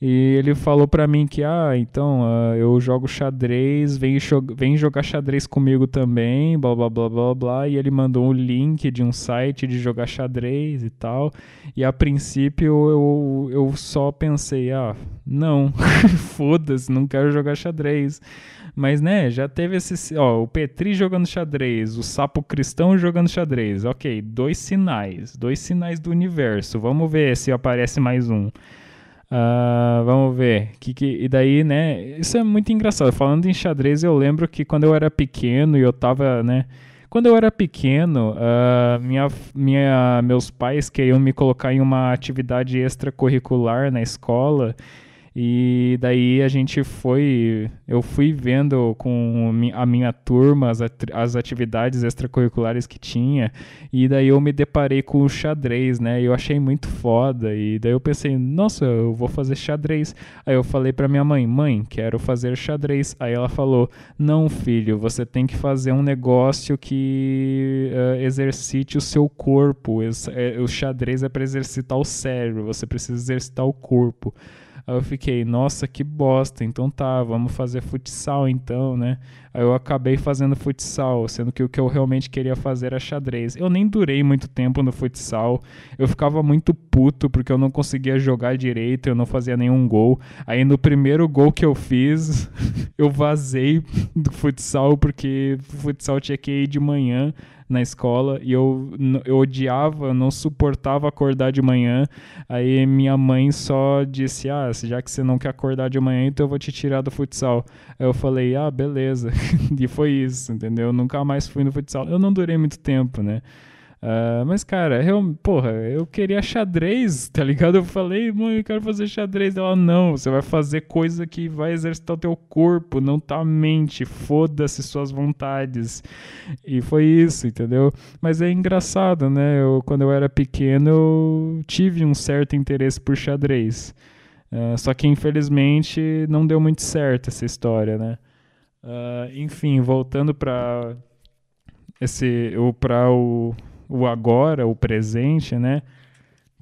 [SPEAKER 1] E ele falou para mim que, ah, então, uh, eu jogo xadrez, vem, vem jogar xadrez comigo também, blá, blá, blá, blá, blá. E ele mandou um link de um site de jogar xadrez e tal. E a princípio eu, eu só pensei, ah, não, [laughs] foda-se, não quero jogar xadrez. Mas, né, já teve esse. Ó, o Petri jogando xadrez, o Sapo Cristão jogando xadrez. Ok, dois sinais. Dois sinais do universo. Vamos ver se aparece mais um. Uh, vamos ver. Que, que, e daí, né? Isso é muito engraçado. Falando em xadrez, eu lembro que quando eu era pequeno e eu tava, né? Quando eu era pequeno, uh, minha, minha, meus pais queriam me colocar em uma atividade extracurricular na escola. E daí a gente foi, eu fui vendo com a minha turma as, as atividades extracurriculares que tinha, e daí eu me deparei com o xadrez, né? Eu achei muito foda, e daí eu pensei, nossa, eu vou fazer xadrez. Aí eu falei para minha mãe, mãe, quero fazer xadrez. Aí ela falou, não, filho, você tem que fazer um negócio que uh, exercite o seu corpo. É, o xadrez é para exercitar o cérebro, você precisa exercitar o corpo. Aí eu fiquei, nossa, que bosta. Então tá, vamos fazer futsal então, né? Aí eu acabei fazendo futsal, sendo que o que eu realmente queria fazer era xadrez. Eu nem durei muito tempo no futsal. Eu ficava muito puto porque eu não conseguia jogar direito, eu não fazia nenhum gol. Aí no primeiro gol que eu fiz, [laughs] eu vazei do futsal porque o futsal tinha que ir de manhã na escola e eu, eu odiava, não suportava acordar de manhã. Aí minha mãe só disse: Ah, já que você não quer acordar de manhã, então eu vou te tirar do futsal. Aí eu falei: Ah, beleza. [laughs] e foi isso, entendeu? Eu nunca mais fui no futsal. Eu não durei muito tempo, né? Uh, mas, cara, eu, porra, eu queria xadrez, [laughs] tá ligado? Eu falei, mãe, eu quero fazer xadrez. Ela, não, você vai fazer coisa que vai exercitar o teu corpo, não tua mente. Foda-se suas vontades. E foi isso, entendeu? Mas é engraçado, né? Eu, quando eu era pequeno, eu tive um certo interesse por xadrez. Uh, só que, infelizmente, não deu muito certo essa história, né? Uh, enfim, voltando para esse, para o o agora, o presente, né?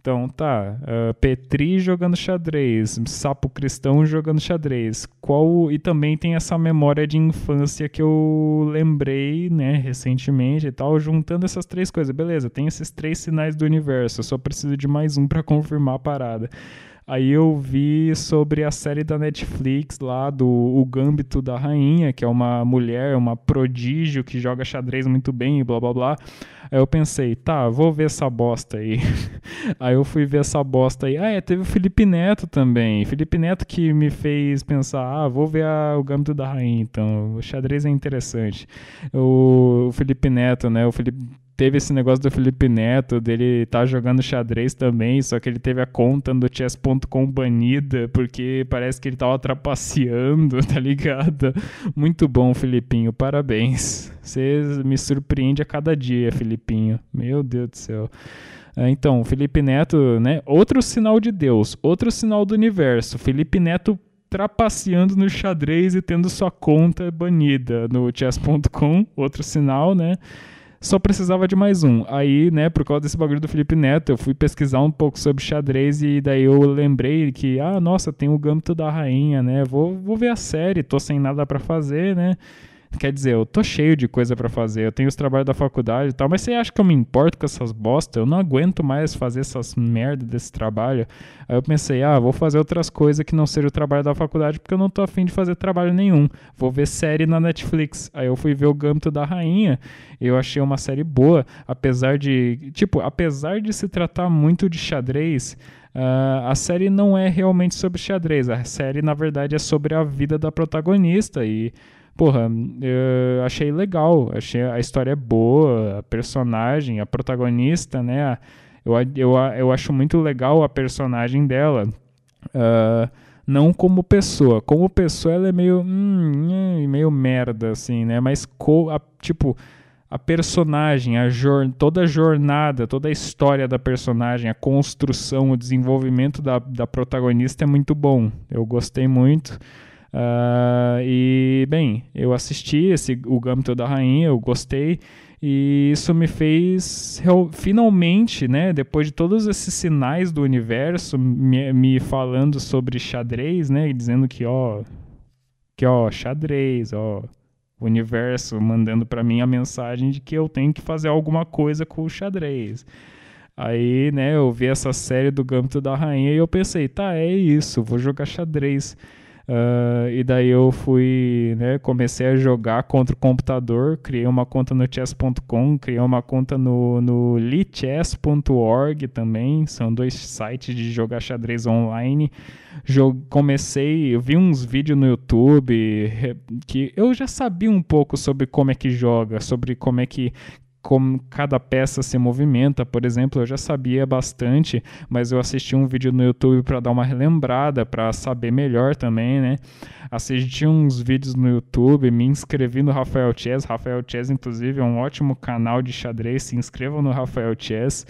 [SPEAKER 1] então tá, uh, Petri jogando xadrez, Sapo Cristão jogando xadrez. Qual e também tem essa memória de infância que eu lembrei, né, recentemente e tal, juntando essas três coisas. Beleza, tem esses três sinais do universo, eu só preciso de mais um para [laughs] confirmar a parada. Aí eu vi sobre a série da Netflix lá do O Gâmbito da Rainha, que é uma mulher, uma prodígio que joga xadrez muito bem e blá blá blá. Aí eu pensei, tá, vou ver essa bosta aí. [laughs] aí eu fui ver essa bosta aí. Ah, é, teve o Felipe Neto também. Felipe Neto que me fez pensar, ah, vou ver a, o Gâmbito da Rainha, então. O xadrez é interessante. O, o Felipe Neto, né? O Felipe teve esse negócio do Felipe Neto, dele tá jogando xadrez também, só que ele teve a conta do chess.com banida, porque parece que ele tava trapaceando, [laughs] tá ligado? Muito bom, Filipinho, parabéns. Você me surpreende a cada dia, Filipinho. Meu Deus do céu. É, então, Felipe Neto, né? Outro sinal de Deus, outro sinal do universo. Felipe Neto trapaceando no xadrez e tendo sua conta banida no chess.com, outro sinal, né? Só precisava de mais um. Aí, né, por causa desse bagulho do Felipe Neto, eu fui pesquisar um pouco sobre xadrez e daí eu lembrei que, ah, nossa, tem o Gâmbito da Rainha, né? Vou, vou ver a série, tô sem nada para fazer, né? Quer dizer, eu tô cheio de coisa para fazer, eu tenho os trabalhos da faculdade e tal, mas você acha que eu me importo com essas bosta? Eu não aguento mais fazer essas merda desse trabalho. Aí eu pensei, ah, vou fazer outras coisas que não seja o trabalho da faculdade, porque eu não tô afim de fazer trabalho nenhum. Vou ver série na Netflix. Aí eu fui ver o Gâmbito da Rainha, eu achei uma série boa, apesar de, tipo, apesar de se tratar muito de xadrez, Uh, a série não é realmente sobre xadrez, a série na verdade é sobre a vida da protagonista e porra, eu achei legal, achei a história é boa, a personagem, a protagonista, né? Eu, eu, eu acho muito legal a personagem dela. Uh, não como pessoa. Como pessoa ela é meio. Hum, meio merda, assim, né? Mas, co, a, tipo, a personagem, a jor, toda a jornada, toda a história da personagem, a construção, o desenvolvimento da, da protagonista é muito bom. Eu gostei muito. Uh, e, bem, eu assisti esse, o Gâmbito da Rainha, eu gostei, e isso me fez finalmente, né, depois de todos esses sinais do universo me, me falando sobre xadrez, né, dizendo que, ó, que, ó, xadrez, ó, o universo mandando para mim a mensagem de que eu tenho que fazer alguma coisa com o xadrez. Aí, né, eu vi essa série do Gâmbito da Rainha e eu pensei, tá, é isso, vou jogar xadrez. Uh, e daí eu fui, né, comecei a jogar contra o computador, criei uma conta no chess.com, criei uma conta no, no lichess.org também, são dois sites de jogar xadrez online. Comecei, eu vi uns vídeos no YouTube que eu já sabia um pouco sobre como é que joga, sobre como é que como cada peça se movimenta, por exemplo, eu já sabia bastante, mas eu assisti um vídeo no YouTube para dar uma relembrada, para saber melhor também, né? Assisti uns vídeos no YouTube, me inscrevi no Rafael Chess. Rafael Chess, inclusive, é um ótimo canal de xadrez. Se inscrevam no Rafael Chess.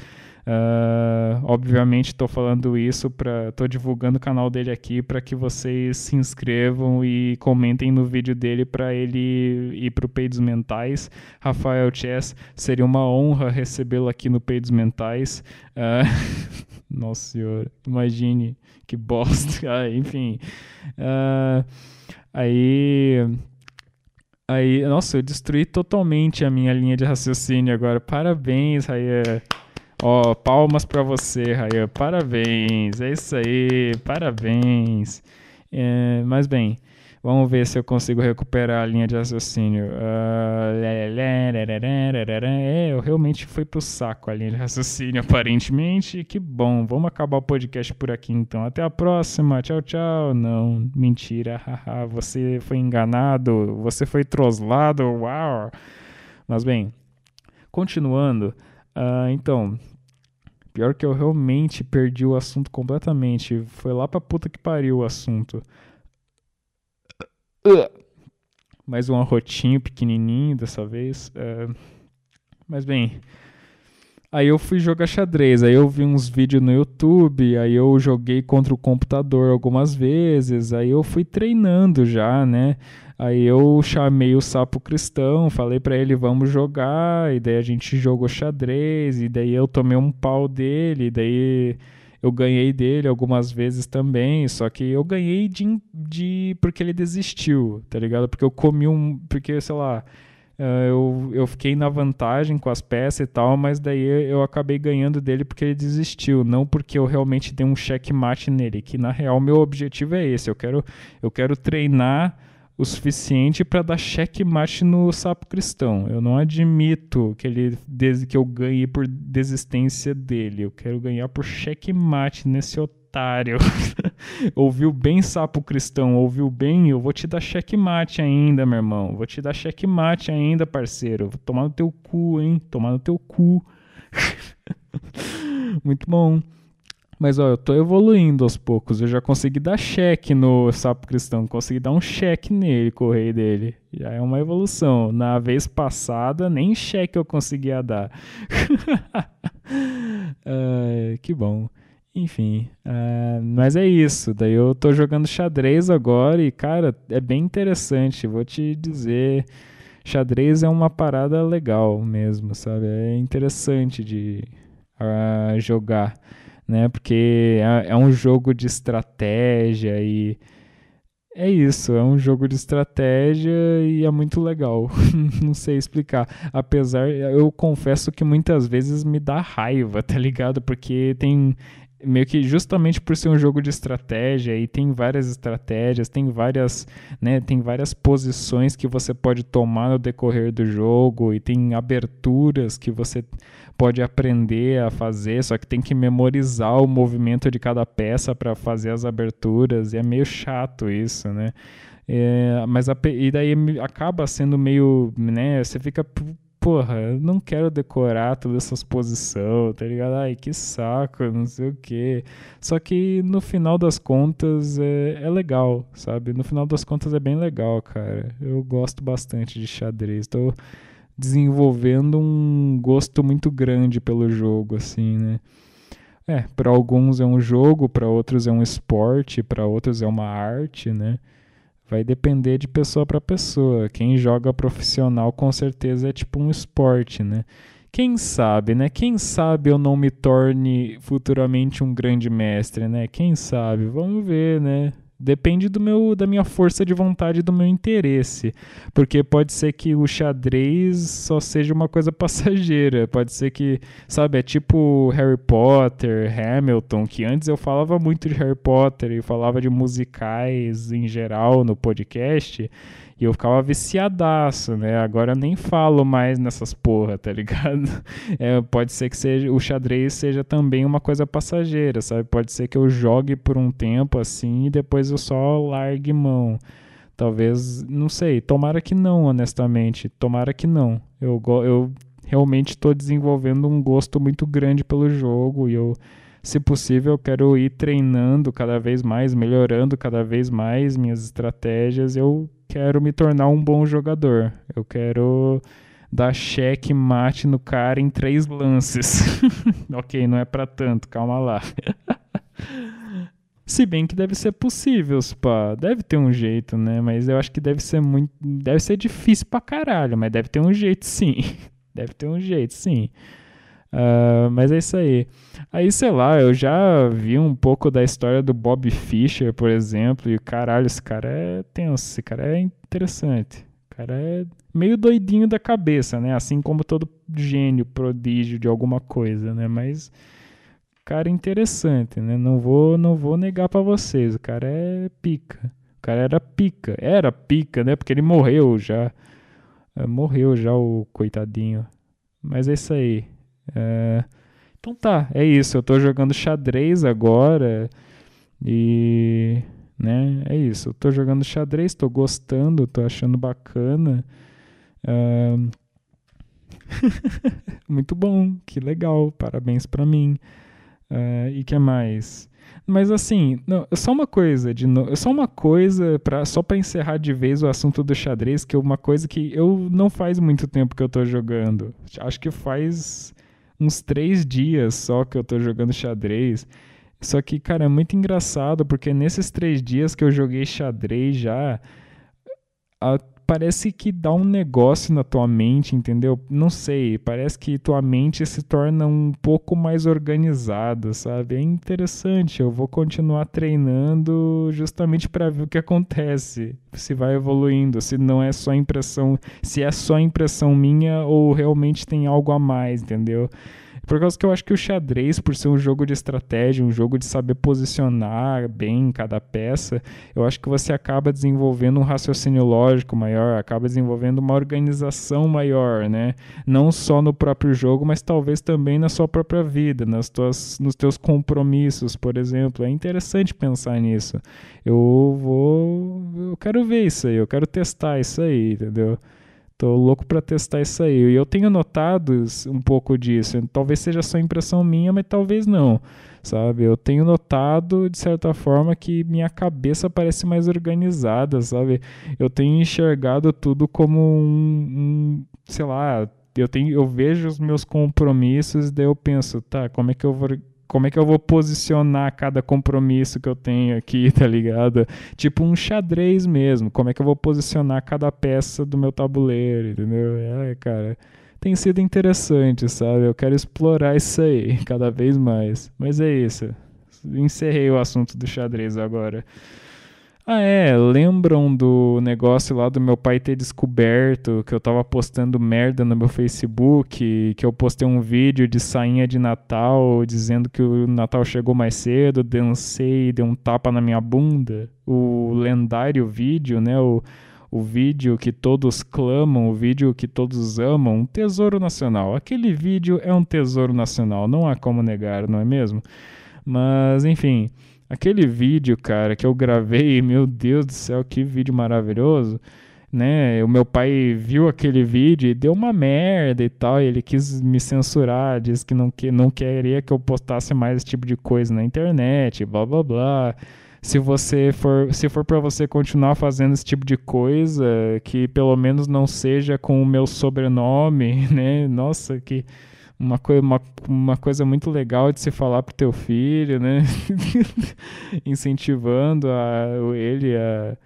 [SPEAKER 1] Uh, obviamente estou falando isso para, estou divulgando o canal dele aqui para que vocês se inscrevam e comentem no vídeo dele para ele ir para o Peidos Mentais. Rafael Chess, seria uma honra recebê-lo aqui no Peidos Mentais. Uh, [laughs] nossa senhora, imagine que bosta. [laughs] Ah, enfim, uh, aí Aí, nossa, eu destruí totalmente a minha linha de raciocínio agora. Parabéns, Raia. Ó, oh, palmas para você, Rayan. Parabéns. É isso aí. Parabéns. É, mas bem, vamos ver se eu consigo recuperar a linha de raciocínio. Uh, é, eu realmente fui pro saco a linha de raciocínio, [laughs] aparentemente. Que bom. Vamos acabar o podcast por aqui então. Até a próxima. Tchau, tchau. Não, mentira. [laughs] você foi enganado. Você foi troslado. Uau. Mas bem, continuando. Uh, então, pior que eu realmente perdi o assunto completamente. Foi lá pra puta que pariu o assunto. Mais um arrotinho pequenininho dessa vez. Uh, mas bem, Aí eu fui jogar xadrez, aí eu vi uns vídeos no YouTube, aí eu joguei contra o computador algumas vezes, aí eu fui treinando já, né? Aí eu chamei o sapo cristão, falei para ele vamos jogar, e daí a gente jogou xadrez, e daí eu tomei um pau dele, e daí eu ganhei dele algumas vezes também, só que eu ganhei de, de porque ele desistiu, tá ligado? Porque eu comi um, porque sei lá, eu, eu fiquei na vantagem com as peças e tal, mas daí eu acabei ganhando dele porque ele desistiu, não porque eu realmente dei um checkmate nele, que na real meu objetivo é esse, eu quero, eu quero treinar o suficiente para dar checkmate no sapo cristão. Eu não admito que ele desde que eu ganhe por desistência dele. Eu quero ganhar por checkmate nesse otário. [laughs] ouviu bem, sapo cristão? Ouviu bem? Eu vou te dar checkmate ainda, meu irmão. Vou te dar checkmate ainda, parceiro. Vou tomar no teu cu, hein? Tomar no teu cu. [laughs] Muito bom. Mas ó, eu tô evoluindo aos poucos. Eu já consegui dar cheque no sapo cristão. Consegui dar um cheque nele, correio dele. Já é uma evolução. Na vez passada, nem cheque eu conseguia dar. [laughs] uh, que bom. Enfim, uh, mas é isso. Daí eu tô jogando xadrez agora e, cara, é bem interessante. Vou te dizer, xadrez é uma parada legal mesmo, sabe? É interessante de uh, jogar, né? Porque é, é um jogo de estratégia e é isso, é um jogo de estratégia e é muito legal. [laughs] Não sei explicar. Apesar, eu confesso que muitas vezes me dá raiva, tá ligado? Porque tem meio que justamente por ser um jogo de estratégia e tem várias estratégias, tem várias, né, tem várias posições que você pode tomar no decorrer do jogo e tem aberturas que você pode aprender a fazer, só que tem que memorizar o movimento de cada peça para fazer as aberturas e é meio chato isso, né? É, mas a, e daí acaba sendo meio, né, você fica porra, eu não quero decorar todas essas posições, tá ligado? Ai, que saco, não sei o quê. Só que no final das contas é, é legal, sabe? No final das contas é bem legal, cara. Eu gosto bastante de xadrez. Estou desenvolvendo um gosto muito grande pelo jogo, assim, né? É, para alguns é um jogo, para outros é um esporte, para outros é uma arte, né? Vai depender de pessoa para pessoa. Quem joga profissional com certeza é tipo um esporte, né? Quem sabe, né? Quem sabe eu não me torne futuramente um grande mestre, né? Quem sabe? Vamos ver, né? Depende do meu, da minha força de vontade, do meu interesse. Porque pode ser que o xadrez só seja uma coisa [laughs] passageira. Pode ser que, sabe, é tipo Harry Potter, Hamilton, que antes eu falava muito de Harry Potter e falava de musicais em geral no podcast. E eu ficava viciadaço, né? Agora eu nem falo mais nessas porra, tá ligado? [laughs] É, pode ser que seja, o xadrez seja também uma coisa passageira, sabe? Pode ser que eu jogue por um tempo assim e depois eu só largue mão. Talvez, não sei, tomara que não, honestamente. Tomara que não. Eu, eu realmente estou desenvolvendo um gosto muito grande pelo jogo e eu se possível, eu quero ir treinando cada vez mais, melhorando cada vez mais minhas estratégias. Eu quero me tornar um bom jogador. Eu quero dar cheque mate no cara em três lances. [laughs] ok, não é para tanto, calma lá. [laughs] Se bem que deve ser possível, pá. Deve ter um jeito, né? Mas eu acho que deve ser muito. Deve ser difícil pra caralho, mas deve ter um jeito sim. [laughs] deve ter um jeito, sim. Uh, mas é isso aí. Aí, sei lá, eu já vi um pouco da história do Bob Fischer, por exemplo, e caralho, esse cara é tenso, esse cara é interessante. O cara é meio doidinho da cabeça, né? Assim como todo gênio, prodígio de alguma coisa, né? Mas cara interessante, né? Não vou, não vou negar para vocês, o cara é pica. O cara era pica, era pica, né? Porque ele morreu já. É, morreu já o coitadinho. Mas é isso aí. É, então tá, é isso. Eu tô jogando xadrez agora e, né, é isso. Eu tô jogando xadrez, tô gostando, tô achando bacana. É... [laughs] Muito bom, que legal, parabéns para mim. Uh, e que mais? Mas assim, não, só uma coisa, de no, só uma coisa para só para encerrar de vez o assunto do xadrez, que é uma coisa que eu não faz muito tempo que eu tô jogando. Acho que faz uns três dias só que eu tô jogando xadrez. Só que, cara, é muito engraçado porque nesses três dias que eu joguei xadrez já, a parece que dá um negócio na tua mente, entendeu? Não sei, parece que tua mente se torna um pouco mais organizada, sabe? É interessante. Eu vou continuar treinando justamente para ver o que acontece, se vai evoluindo, se não é só impressão, se é só impressão minha ou realmente tem algo a mais, entendeu? Por causa que eu acho que o xadrez, por ser um jogo de estratégia, um jogo de saber posicionar bem cada peça, eu acho que você acaba desenvolvendo um raciocínio lógico maior, acaba desenvolvendo uma organização maior, né? Não só no próprio jogo, mas talvez também na sua própria vida, nas tuas, nos teus compromissos, por exemplo. É interessante pensar nisso. Eu vou. Eu quero ver isso aí, eu quero testar isso aí, entendeu? Tô louco para testar isso aí. E eu tenho notado um pouco disso. Talvez seja só impressão minha, mas talvez não. Sabe? Eu tenho notado, de certa forma, que minha cabeça parece mais organizada, sabe? Eu tenho enxergado tudo como um, um sei lá, eu tenho eu vejo os meus compromissos, daí eu penso, tá, como é que eu vou como é que eu vou posicionar cada compromisso que eu tenho aqui, [laughs] tá ligado? Tipo um xadrez mesmo, como é que eu vou posicionar cada peça do meu tabuleiro, entendeu? É, cara, tem sido interessante, sabe? Eu quero explorar isso aí [laughs] cada vez mais. Mas é isso. Encerrei o assunto do xadrez agora. Ah, é, lembram do negócio lá do meu pai ter descoberto que eu tava postando merda no meu Facebook, que eu postei um vídeo de sainha de Natal dizendo que o Natal chegou mais cedo, dancei dei um tapa na minha bunda? O lendário vídeo, né? O, o vídeo que todos clamam, o vídeo que todos amam, um tesouro nacional. Aquele vídeo é um tesouro nacional, não há como negar, não é mesmo? Mas, enfim. Aquele vídeo, cara, que eu gravei, [laughs] meu Deus do céu, que vídeo maravilhoso, né? O meu pai viu aquele vídeo e deu uma merda e tal, e ele quis me censurar, disse que não, que não queria que eu postasse mais esse tipo de coisa na internet, blá blá blá. Se você for, se for para você continuar fazendo esse tipo de coisa, que pelo menos não seja com o meu sobrenome, [laughs] né? Nossa, que uma, coi uma, uma coisa muito legal de se falar pro teu filho, né? [laughs] Incentivando a, ele a.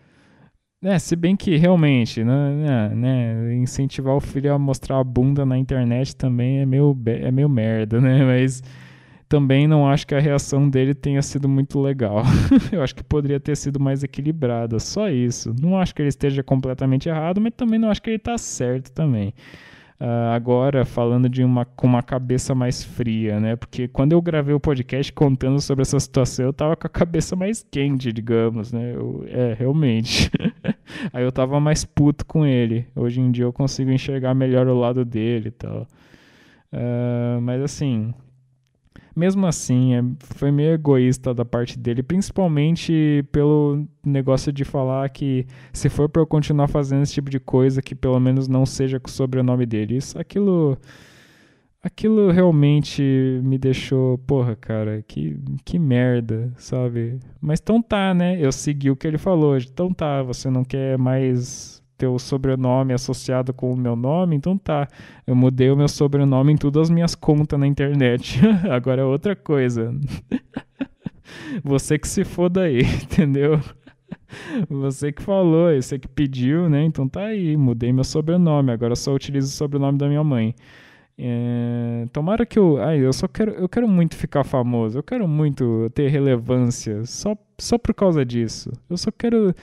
[SPEAKER 1] É, se bem que realmente, né, né, né, incentivar o filho a mostrar a bunda na internet também é meio, é meio merda, né? Mas também não acho que a reação dele tenha sido muito legal. [laughs] Eu acho que poderia ter sido mais equilibrada, só isso. Não acho que ele esteja completamente errado, mas também não acho que ele está certo também. Uh, agora falando de uma com uma cabeça mais fria, né? Porque quando eu gravei o podcast contando sobre essa situação, eu tava com a cabeça mais quente, digamos, né? Eu, é, realmente. [laughs] Aí eu tava mais puto com ele. Hoje em dia eu consigo enxergar melhor o lado dele e tal. Uh, mas assim, mesmo assim, é, foi meio egoísta da parte dele, principalmente pelo negócio de falar que se for para eu continuar fazendo esse tipo de coisa, que pelo menos não seja com o sobrenome dele. Isso, aquilo, aquilo realmente me deixou, porra, cara, que, que merda, sabe? Mas então tá, né? Eu segui o que ele falou. Então tá, você não quer mais teu sobrenome associado com o meu nome, então tá. Eu mudei o meu sobrenome em todas as minhas contas na internet. [laughs] Agora é outra coisa. [laughs] Você que se foda aí, [laughs] entendeu? Você que falou, você que pediu, né? Então tá aí, mudei meu sobrenome. Agora só utilizo o sobrenome da minha mãe. É, tomara que eu. Ai, eu só quero. Eu quero muito ficar famoso. Eu quero muito ter relevância. Só, só por causa disso. Eu só quero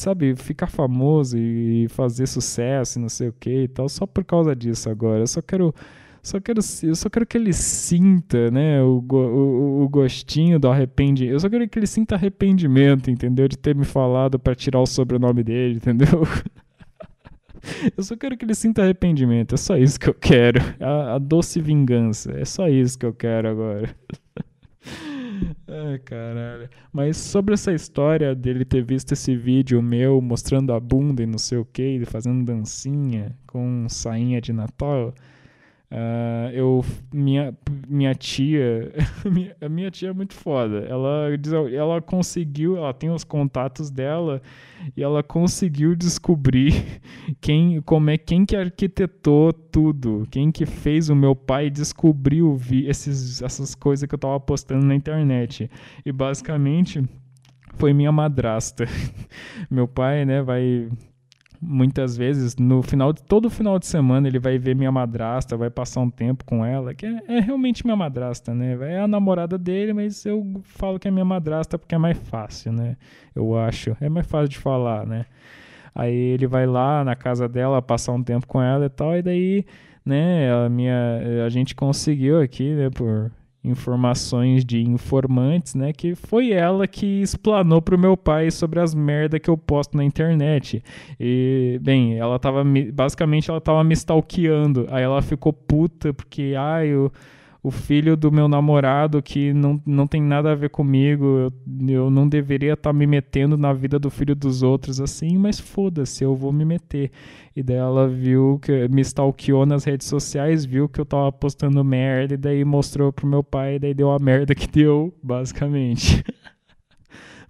[SPEAKER 1] sabe, ficar famoso e fazer sucesso e não sei o que e tal, só por causa disso agora. Eu só quero. Só quero, eu só quero que ele sinta, né, o, o, o gostinho do arrependimento. Eu só quero que ele sinta arrependimento, entendeu? De ter me falado para tirar o sobrenome dele, [laughs] entendeu? Eu só quero que ele sinta arrependimento. É só isso que eu quero. A, a doce vingança. É só isso que eu quero agora. Ai, caralho. Mas sobre essa história dele ter visto esse vídeo meu mostrando a bunda e não sei o que, fazendo dancinha com sainha de Natal, uh, eu, minha, minha tia, [laughs] a minha tia é muito foda. Ela, ela conseguiu, ela tem os contatos dela e ela conseguiu descobrir [laughs] quem, como é quem que arquitetou tudo, quem que fez o meu pai descobriu esses, essas coisas que eu tava postando na internet. E basicamente foi minha madrasta. [laughs] meu pai, né, vai muitas vezes no final de todo final de semana ele vai ver minha madrasta, vai passar um tempo com ela, que é, é, realmente minha madrasta, né? É a namorada dele, mas eu falo que é minha madrasta porque é mais fácil, né? Eu acho, é mais fácil de falar, né? Aí ele vai lá na casa dela passar um tempo com ela e tal, e daí, né, a minha a gente conseguiu aqui, né, por informações de informantes, né? Que foi ela que explanou pro meu pai sobre as merda que eu posto na internet. E, bem, ela tava basicamente ela tava me stalkeando. Aí ela ficou puta porque, ah, eu o filho do meu namorado que não, não tem nada a ver comigo, eu, eu não deveria estar tá me metendo na vida do filho dos outros assim, mas foda-se, eu vou me meter. E daí ela viu que me stalkeou nas redes sociais, viu que eu tava postando merda, e daí mostrou pro meu pai, e daí deu a merda que deu, basicamente. [laughs]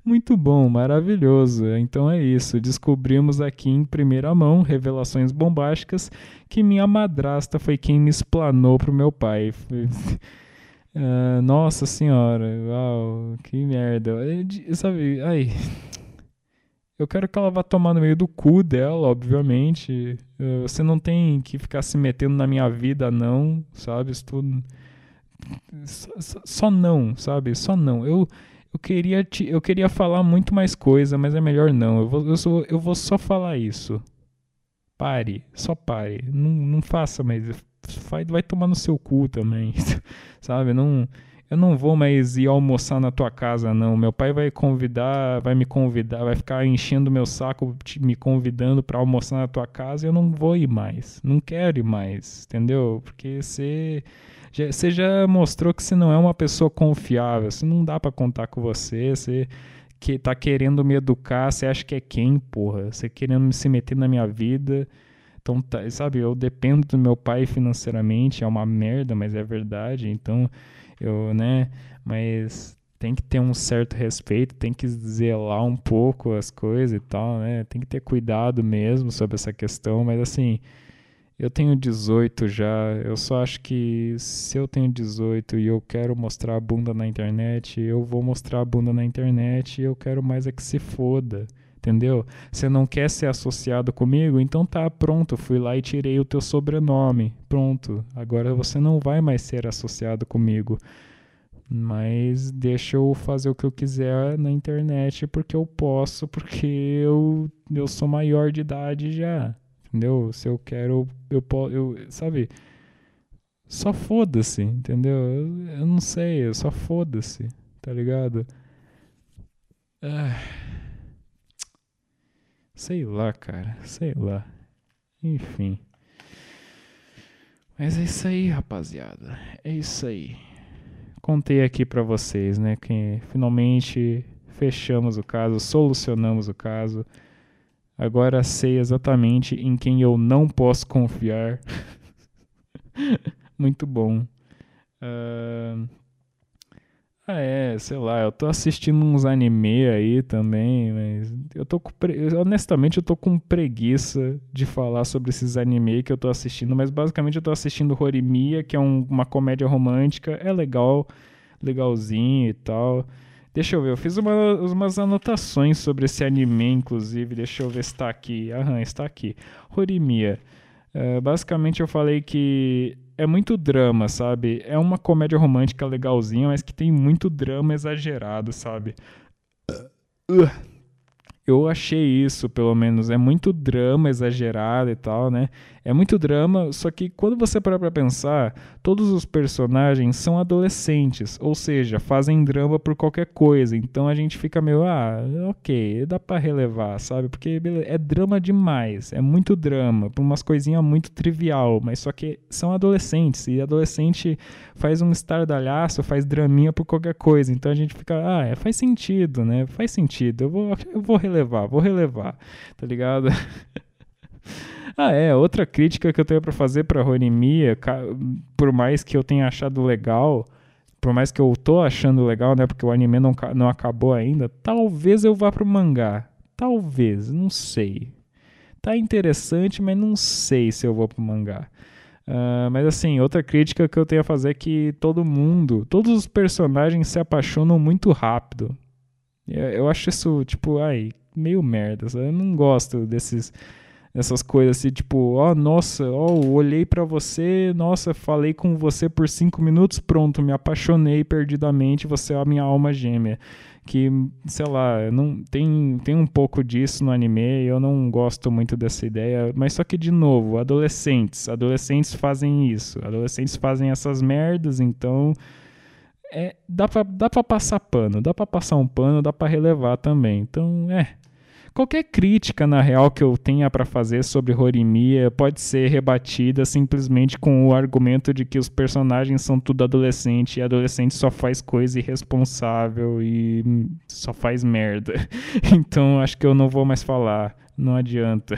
[SPEAKER 1] Muito bom, maravilhoso. Então é isso. Descobrimos aqui em primeira mão, revelações bombásticas, que minha madrasta foi quem me explanou pro meu pai. uh, [laughs] nossa senhora, uau, que merda. Sabe, ai. Eu quero que ela vá tomar no meio do cu dela, obviamente. Uh, você não tem que ficar se metendo na minha vida, não, sabe? Isso Só, só não, sabe? Só não. Eu eu queria, te, eu queria falar muito mais coisa, mas é melhor não. Eu vou, eu, sou, eu vou só falar isso. Pare, só pare. Não, não faça mais. Vai, vai tomar no seu cu também. [laughs] Sabe? Não, eu não vou mais ir almoçar na tua casa, não. Meu pai vai convidar, vai me convidar, vai ficar enchendo meu saco, me convidando para almoçar na tua casa e eu não vou ir mais. Não quero ir mais, entendeu? Porque você. Você já mostrou que você não é uma pessoa confiável, você não dá para contar com você, você que tá querendo me educar, você acha que é quem, porra? Você querendo se meter na minha vida. Então, tá, sabe, eu dependo do meu pai financeiramente, é uma merda, mas é verdade. Então, eu, né, mas tem que ter um certo respeito, tem que zelar um pouco as coisas e tal, né? Tem que ter cuidado mesmo sobre essa questão, mas assim, eu tenho 18 já, eu só acho que se eu tenho 18 e eu quero mostrar a bunda na internet, eu vou mostrar a bunda na internet e eu quero mais é que se foda. Entendeu? Você não quer ser associado comigo? Então tá, pronto, fui lá e tirei o teu sobrenome. Pronto, agora você não vai mais ser associado comigo. Mas deixa eu fazer o que eu quiser na internet porque eu posso, porque eu, eu sou maior de idade já entendeu? Se eu quero, eu posso, eu, sabe? Só foda-se, entendeu? Eu, eu, não sei, só foda-se, tá ligado? Ah, sei lá, cara, sei lá. Enfim. Mas é isso aí, rapaziada. É isso aí. Contei aqui para vocês, né, que finalmente fechamos o caso, solucionamos o caso. Agora sei exatamente em quem eu não posso confiar. [laughs] Muito bom. Uh... Ah, é, sei lá, eu tô assistindo uns anime aí também, mas eu tô pre... honestamente eu tô com preguiça de falar sobre esses anime que eu tô assistindo, mas basicamente eu tô assistindo Horimiya, que é um, uma comédia romântica, é legal, legalzinho e tal. Deixa eu ver, eu fiz uma, umas anotações sobre esse anime, inclusive. Deixa eu ver se está aqui. Aham, está aqui. Horimiya. Uh, basicamente eu falei que é muito drama, sabe? É uma comédia romântica legalzinha, mas que tem muito drama exagerado, sabe? Uh. Eu achei isso, pelo menos. É muito drama exagerado e tal, né? É muito drama, só que quando você para pra pensar, todos os personagens são adolescentes, ou seja, fazem drama por qualquer coisa. Então a gente fica meio, ah, ok, dá pra relevar, sabe? Porque é drama demais, é muito drama, por umas coisinhas muito trivial, mas só que são adolescentes, e adolescente faz um estardalhaço, faz draminha por qualquer coisa. Então a gente fica, ah, é, faz sentido, né? Faz sentido, eu vou, eu vou relevar, vou relevar, tá ligado? [laughs] [laughs] ah, é, outra crítica que eu tenho para fazer para Horimiya, por mais que eu tenha achado legal, por mais que eu tô achando legal, né, porque o anime não, não acabou ainda, talvez eu vá pro mangá. Talvez, não sei. Tá interessante, mas não sei se eu vou pro mangá. Uh, mas assim, outra crítica que eu tenho a fazer é que todo mundo, todos os personagens se apaixonam muito rápido. Eu, eu acho isso, tipo, ai, meio merda. Sabe? Eu não gosto desses essas coisas assim, tipo, ó, oh, nossa, ó, oh, olhei para você, nossa, falei com você por cinco minutos, pronto, me apaixonei perdidamente, você é a minha alma gêmea. Que, sei lá, não tem, tem um pouco disso no anime, eu não gosto muito dessa ideia, mas só que, de novo, adolescentes, adolescentes fazem isso, adolescentes fazem essas merdas, então é, dá, pra, dá pra passar pano, dá pra passar um pano, dá pra relevar também. Então, é, Qualquer crítica, na real, que eu tenha para fazer sobre Horimiya pode ser rebatida simplesmente com o argumento de que os personagens são tudo adolescente e adolescente só faz coisa irresponsável e só faz merda. [laughs] Então acho que eu não vou mais falar, não adianta.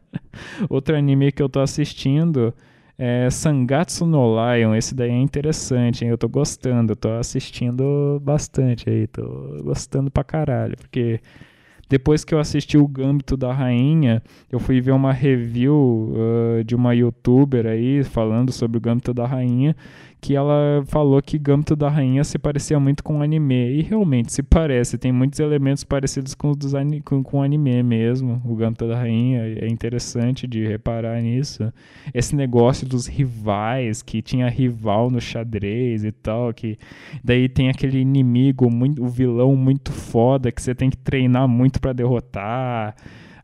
[SPEAKER 1] [laughs] Outro anime que eu tô assistindo é Sangatsu no Lion. Esse daí é interessante, hein? Eu tô gostando, tô assistindo bastante aí, tô gostando pra caralho, porque depois que eu assisti o Gâmbito da Rainha, eu fui ver uma review uh, de uma youtuber aí falando sobre o Gâmbito da Rainha que ela falou que Gâmbito da Rainha se parecia muito com o anime. E realmente se parece, tem muitos elementos parecidos com o com, com o anime mesmo. O Gâmbito da Rainha é interessante de reparar nisso. Esse negócio dos rivais, que tinha rival no xadrez e tal, que daí tem aquele inimigo, muito, o vilão muito foda que você tem que treinar muito para derrotar.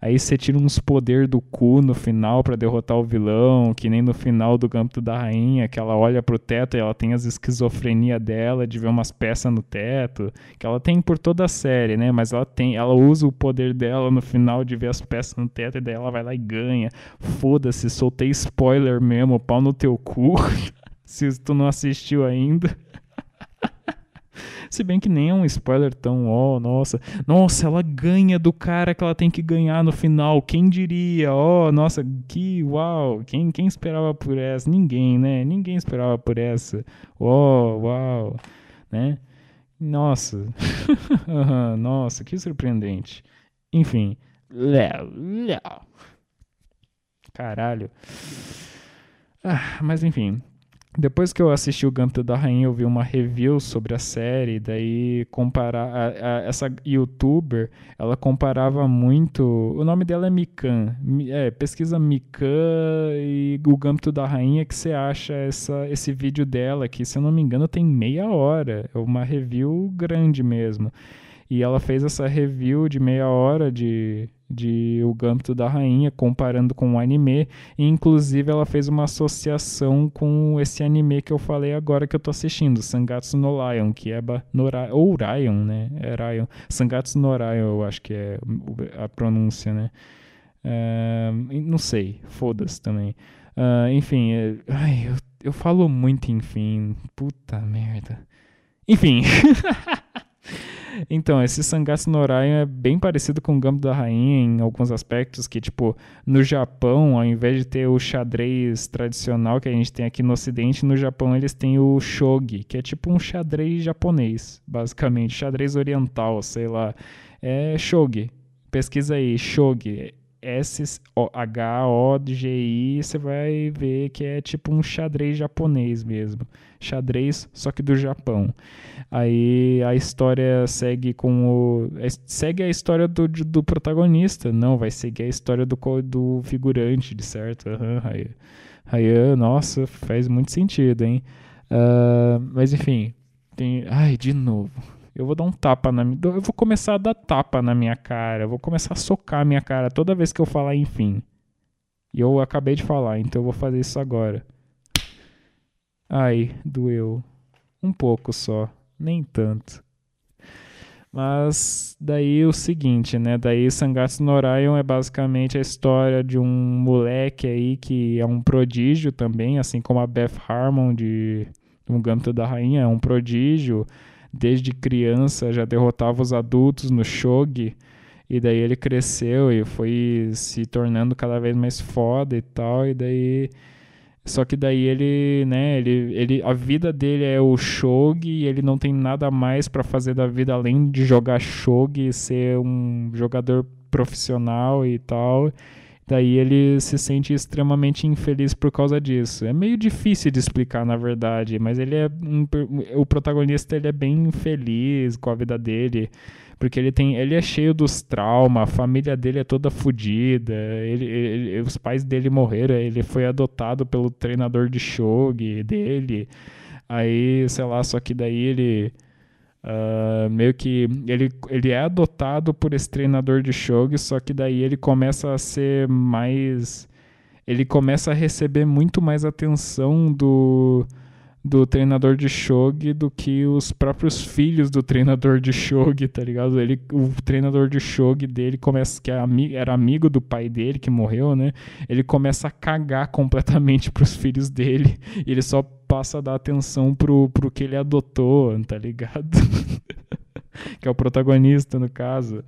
[SPEAKER 1] Aí você tira uns poder do cu no final para derrotar o vilão, que nem no final do Gâmbito da Rainha, que ela olha pro teto e ela tem as esquizofrenia dela de ver umas peças no teto, que ela tem por toda a série, né? Mas ela tem, ela usa o poder dela no final de ver as peças no teto e daí ela vai lá e ganha. Foda-se, soltei spoiler mesmo, pau no teu cu. [laughs] Se tu não assistiu ainda. Se bem que nem é um spoiler tão, ó, oh, nossa, nossa, ela ganha do cara que ela tem que ganhar no final. Quem diria? Ó, oh, nossa, que uau! Quem, quem esperava por essa? Ninguém, né? Ninguém esperava por essa. Ó, oh, uau, né? Nossa, [laughs] nossa, que surpreendente. Enfim, caralho. Ah, mas enfim, depois que eu assisti o Gâmbito da Rainha, eu vi uma review sobre a série, daí comparar a, a, essa youtuber, ela comparava muito, o nome dela é Mikan, é, pesquisa Mikan e o Gâmbito da Rainha que você acha essa, esse vídeo dela, que se eu não me engano tem meia hora, é uma review grande mesmo. E ela fez essa review de meia hora de, de O Gâmbito da Rainha, comparando com o anime. E, inclusive, ela fez uma associação com esse anime que eu falei agora que eu tô assistindo, Sangatsu no Lion, que é Nora, ou Ryan, né? É Ryan. Sangatsu no Ryan, eu acho que é a pronúncia, né? Não sei, foda-se também. Uh, enfim, é, ai, eu, eu falo muito enfim. Puta merda. Enfim. [laughs] Então, esse Sangatsu no é bem parecido com o Gambito da Rainha em alguns aspectos, que, tipo, no Japão, ao invés de ter o xadrez tradicional que a gente tem aqui no ocidente, no Japão eles têm o shogi, que é tipo um xadrez japonês, basicamente, xadrez oriental, sei lá. É shogi. Pesquisa aí, shogi. S-H-O-G-I, você vai ver que é tipo um xadrez japonês mesmo. Xadrez, só que do Japão. Aí a história segue com o. É, segue a história do, do protagonista. Não, vai seguir a história do, do figurante, de certo. Uhum, aí, aí, nossa, faz muito sentido, hein? Uh, mas enfim, tem. Ai, de novo eu vou dar um tapa na minha. Eu vou começar a dar tapa na minha cara. Eu vou começar a socar a minha cara toda vez que eu falar enfim. E eu acabei de falar, então eu vou fazer isso agora. Ai, doeu. Um pouco só. Nem tanto. Mas daí o seguinte, né? Daí Sangatsu no Orion é basicamente a história de um moleque aí que é um prodígio também, assim como a Beth Harmon de Um Gâmbito da Rainha, é um prodígio desde criança já derrotava os adultos no shogi E daí ele cresceu e foi se tornando cada vez mais foda e tal. E daí. Só que daí ele, né, ele, ele, a vida dele é o shogi e ele não tem nada mais para fazer da vida além de jogar shogi e ser um jogador profissional e tal. Daí ele se sente extremamente infeliz por causa disso. É meio difícil de explicar, na verdade, mas ele é um, o protagonista ele é bem feliz com a vida dele, porque ele tem, ele é cheio dos traumas, a família dele é toda fodida, ele, ele, os pais dele morreram, ele foi adotado pelo treinador de shogi dele. Aí, sei lá, só que daí ele Uh, meio que ele, ele é adotado por esse treinador de shogi, só que daí ele começa a ser mais. Ele começa a receber muito mais atenção do, do treinador de shogi do que os próprios filhos do treinador de shogi, tá ligado? Ele, o treinador de shogi dele começa que é era amigo do pai dele que morreu, né? Ele começa a cagar completamente [laughs] pros filhos dele. Ele só passa a dar atenção pro, pro que ele adotou, tá ligado? [laughs] que é o protagonista, no caso.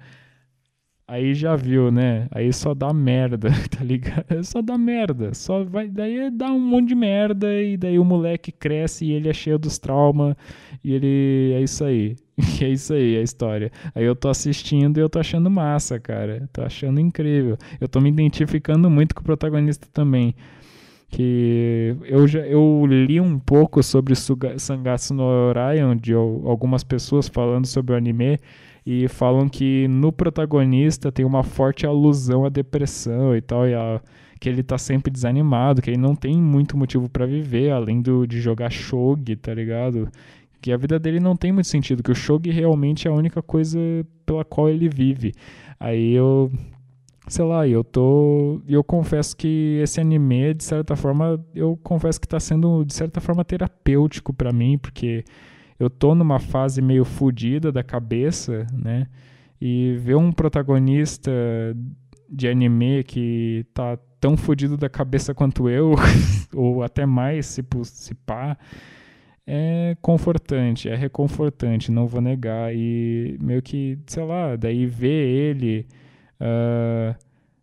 [SPEAKER 1] Aí já viu, né? Aí só dá merda, [laughs] tá ligado? Só dá merda. Só vai, daí dá um monte de merda e daí o moleque cresce e ele é cheio dos traumas e ele é isso aí. [laughs] é isso aí a história. Aí eu tô assistindo e eu tô achando massa, cara. Tô achando incrível. Eu tô me identificando muito com o protagonista também que eu já eu li um pouco sobre Sangatsu no Orion de algumas pessoas falando sobre o anime e falam que no protagonista tem uma forte alusão à depressão e tal e a, que ele tá sempre desanimado, que ele não tem muito motivo para viver além do, de jogar shogi, tá ligado? Que a vida dele não tem muito sentido, que o shogi realmente é a única coisa pela qual ele vive. Aí eu sei lá, eu tô. Eu confesso que esse anime, de certa forma, eu confesso que tá sendo, de certa forma, terapêutico para mim, porque eu tô numa fase meio fodida da cabeça, né? E ver um protagonista de anime que tá tão fodido da cabeça quanto eu, [laughs] ou até mais, se, se pá, é confortante, é reconfortante, não vou negar. E meio que, sei lá, daí ver ele uh,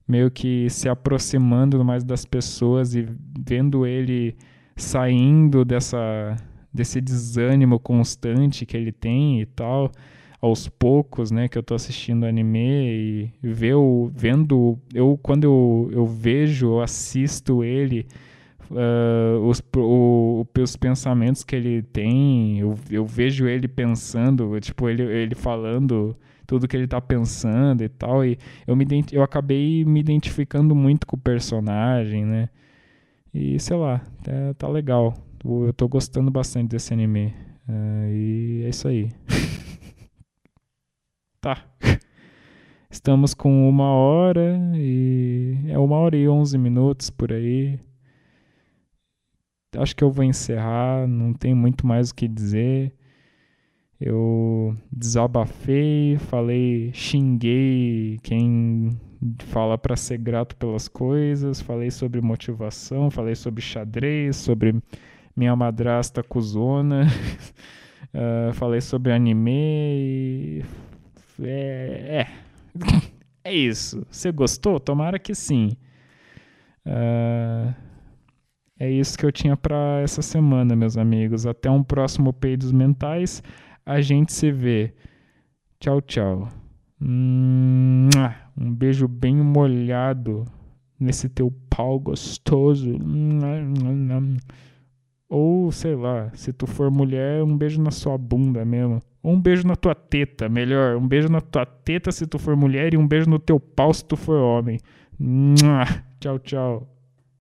[SPEAKER 1] meio que se aproximando mais das pessoas e vendo ele saindo dessa desse desânimo constante que ele tem e tal aos poucos, né, que eu tô assistindo anime e ver o, vendo eu quando eu, eu vejo, eu assisto ele uh, os, o, os pensamentos que ele tem, eu, eu vejo ele pensando, tipo, ele, ele falando tudo que ele tá pensando e tal. E eu, me, eu acabei me identificando muito com o personagem, né? E sei lá, tá, tá legal. Eu tô gostando bastante desse anime. Uh, e é isso aí. [laughs] tá. Estamos com uma hora e. É uma hora e onze minutos por aí. Acho que eu vou encerrar, não tem muito mais o que dizer. Eu desabafei, falei, xinguei quem fala para ser grato pelas coisas, falei sobre motivação, falei sobre xadrez, sobre minha madrasta cuzona, uh, [laughs] falei sobre anime e... É, é. [laughs] é isso. Você gostou? Tomara que sim. Uh, é isso que eu tinha para essa semana, meus amigos. Até um próximo Peidos Mentais. A gente se vê. Tchau, tchau. Um beijo bem molhado nesse teu pau gostoso. Ou, sei lá, se tu for mulher, um beijo na sua bunda mesmo. Ou um beijo na tua teta, melhor. Um beijo na tua teta se tu for mulher e um beijo no teu pau se tu for homem. Tchau, tchau.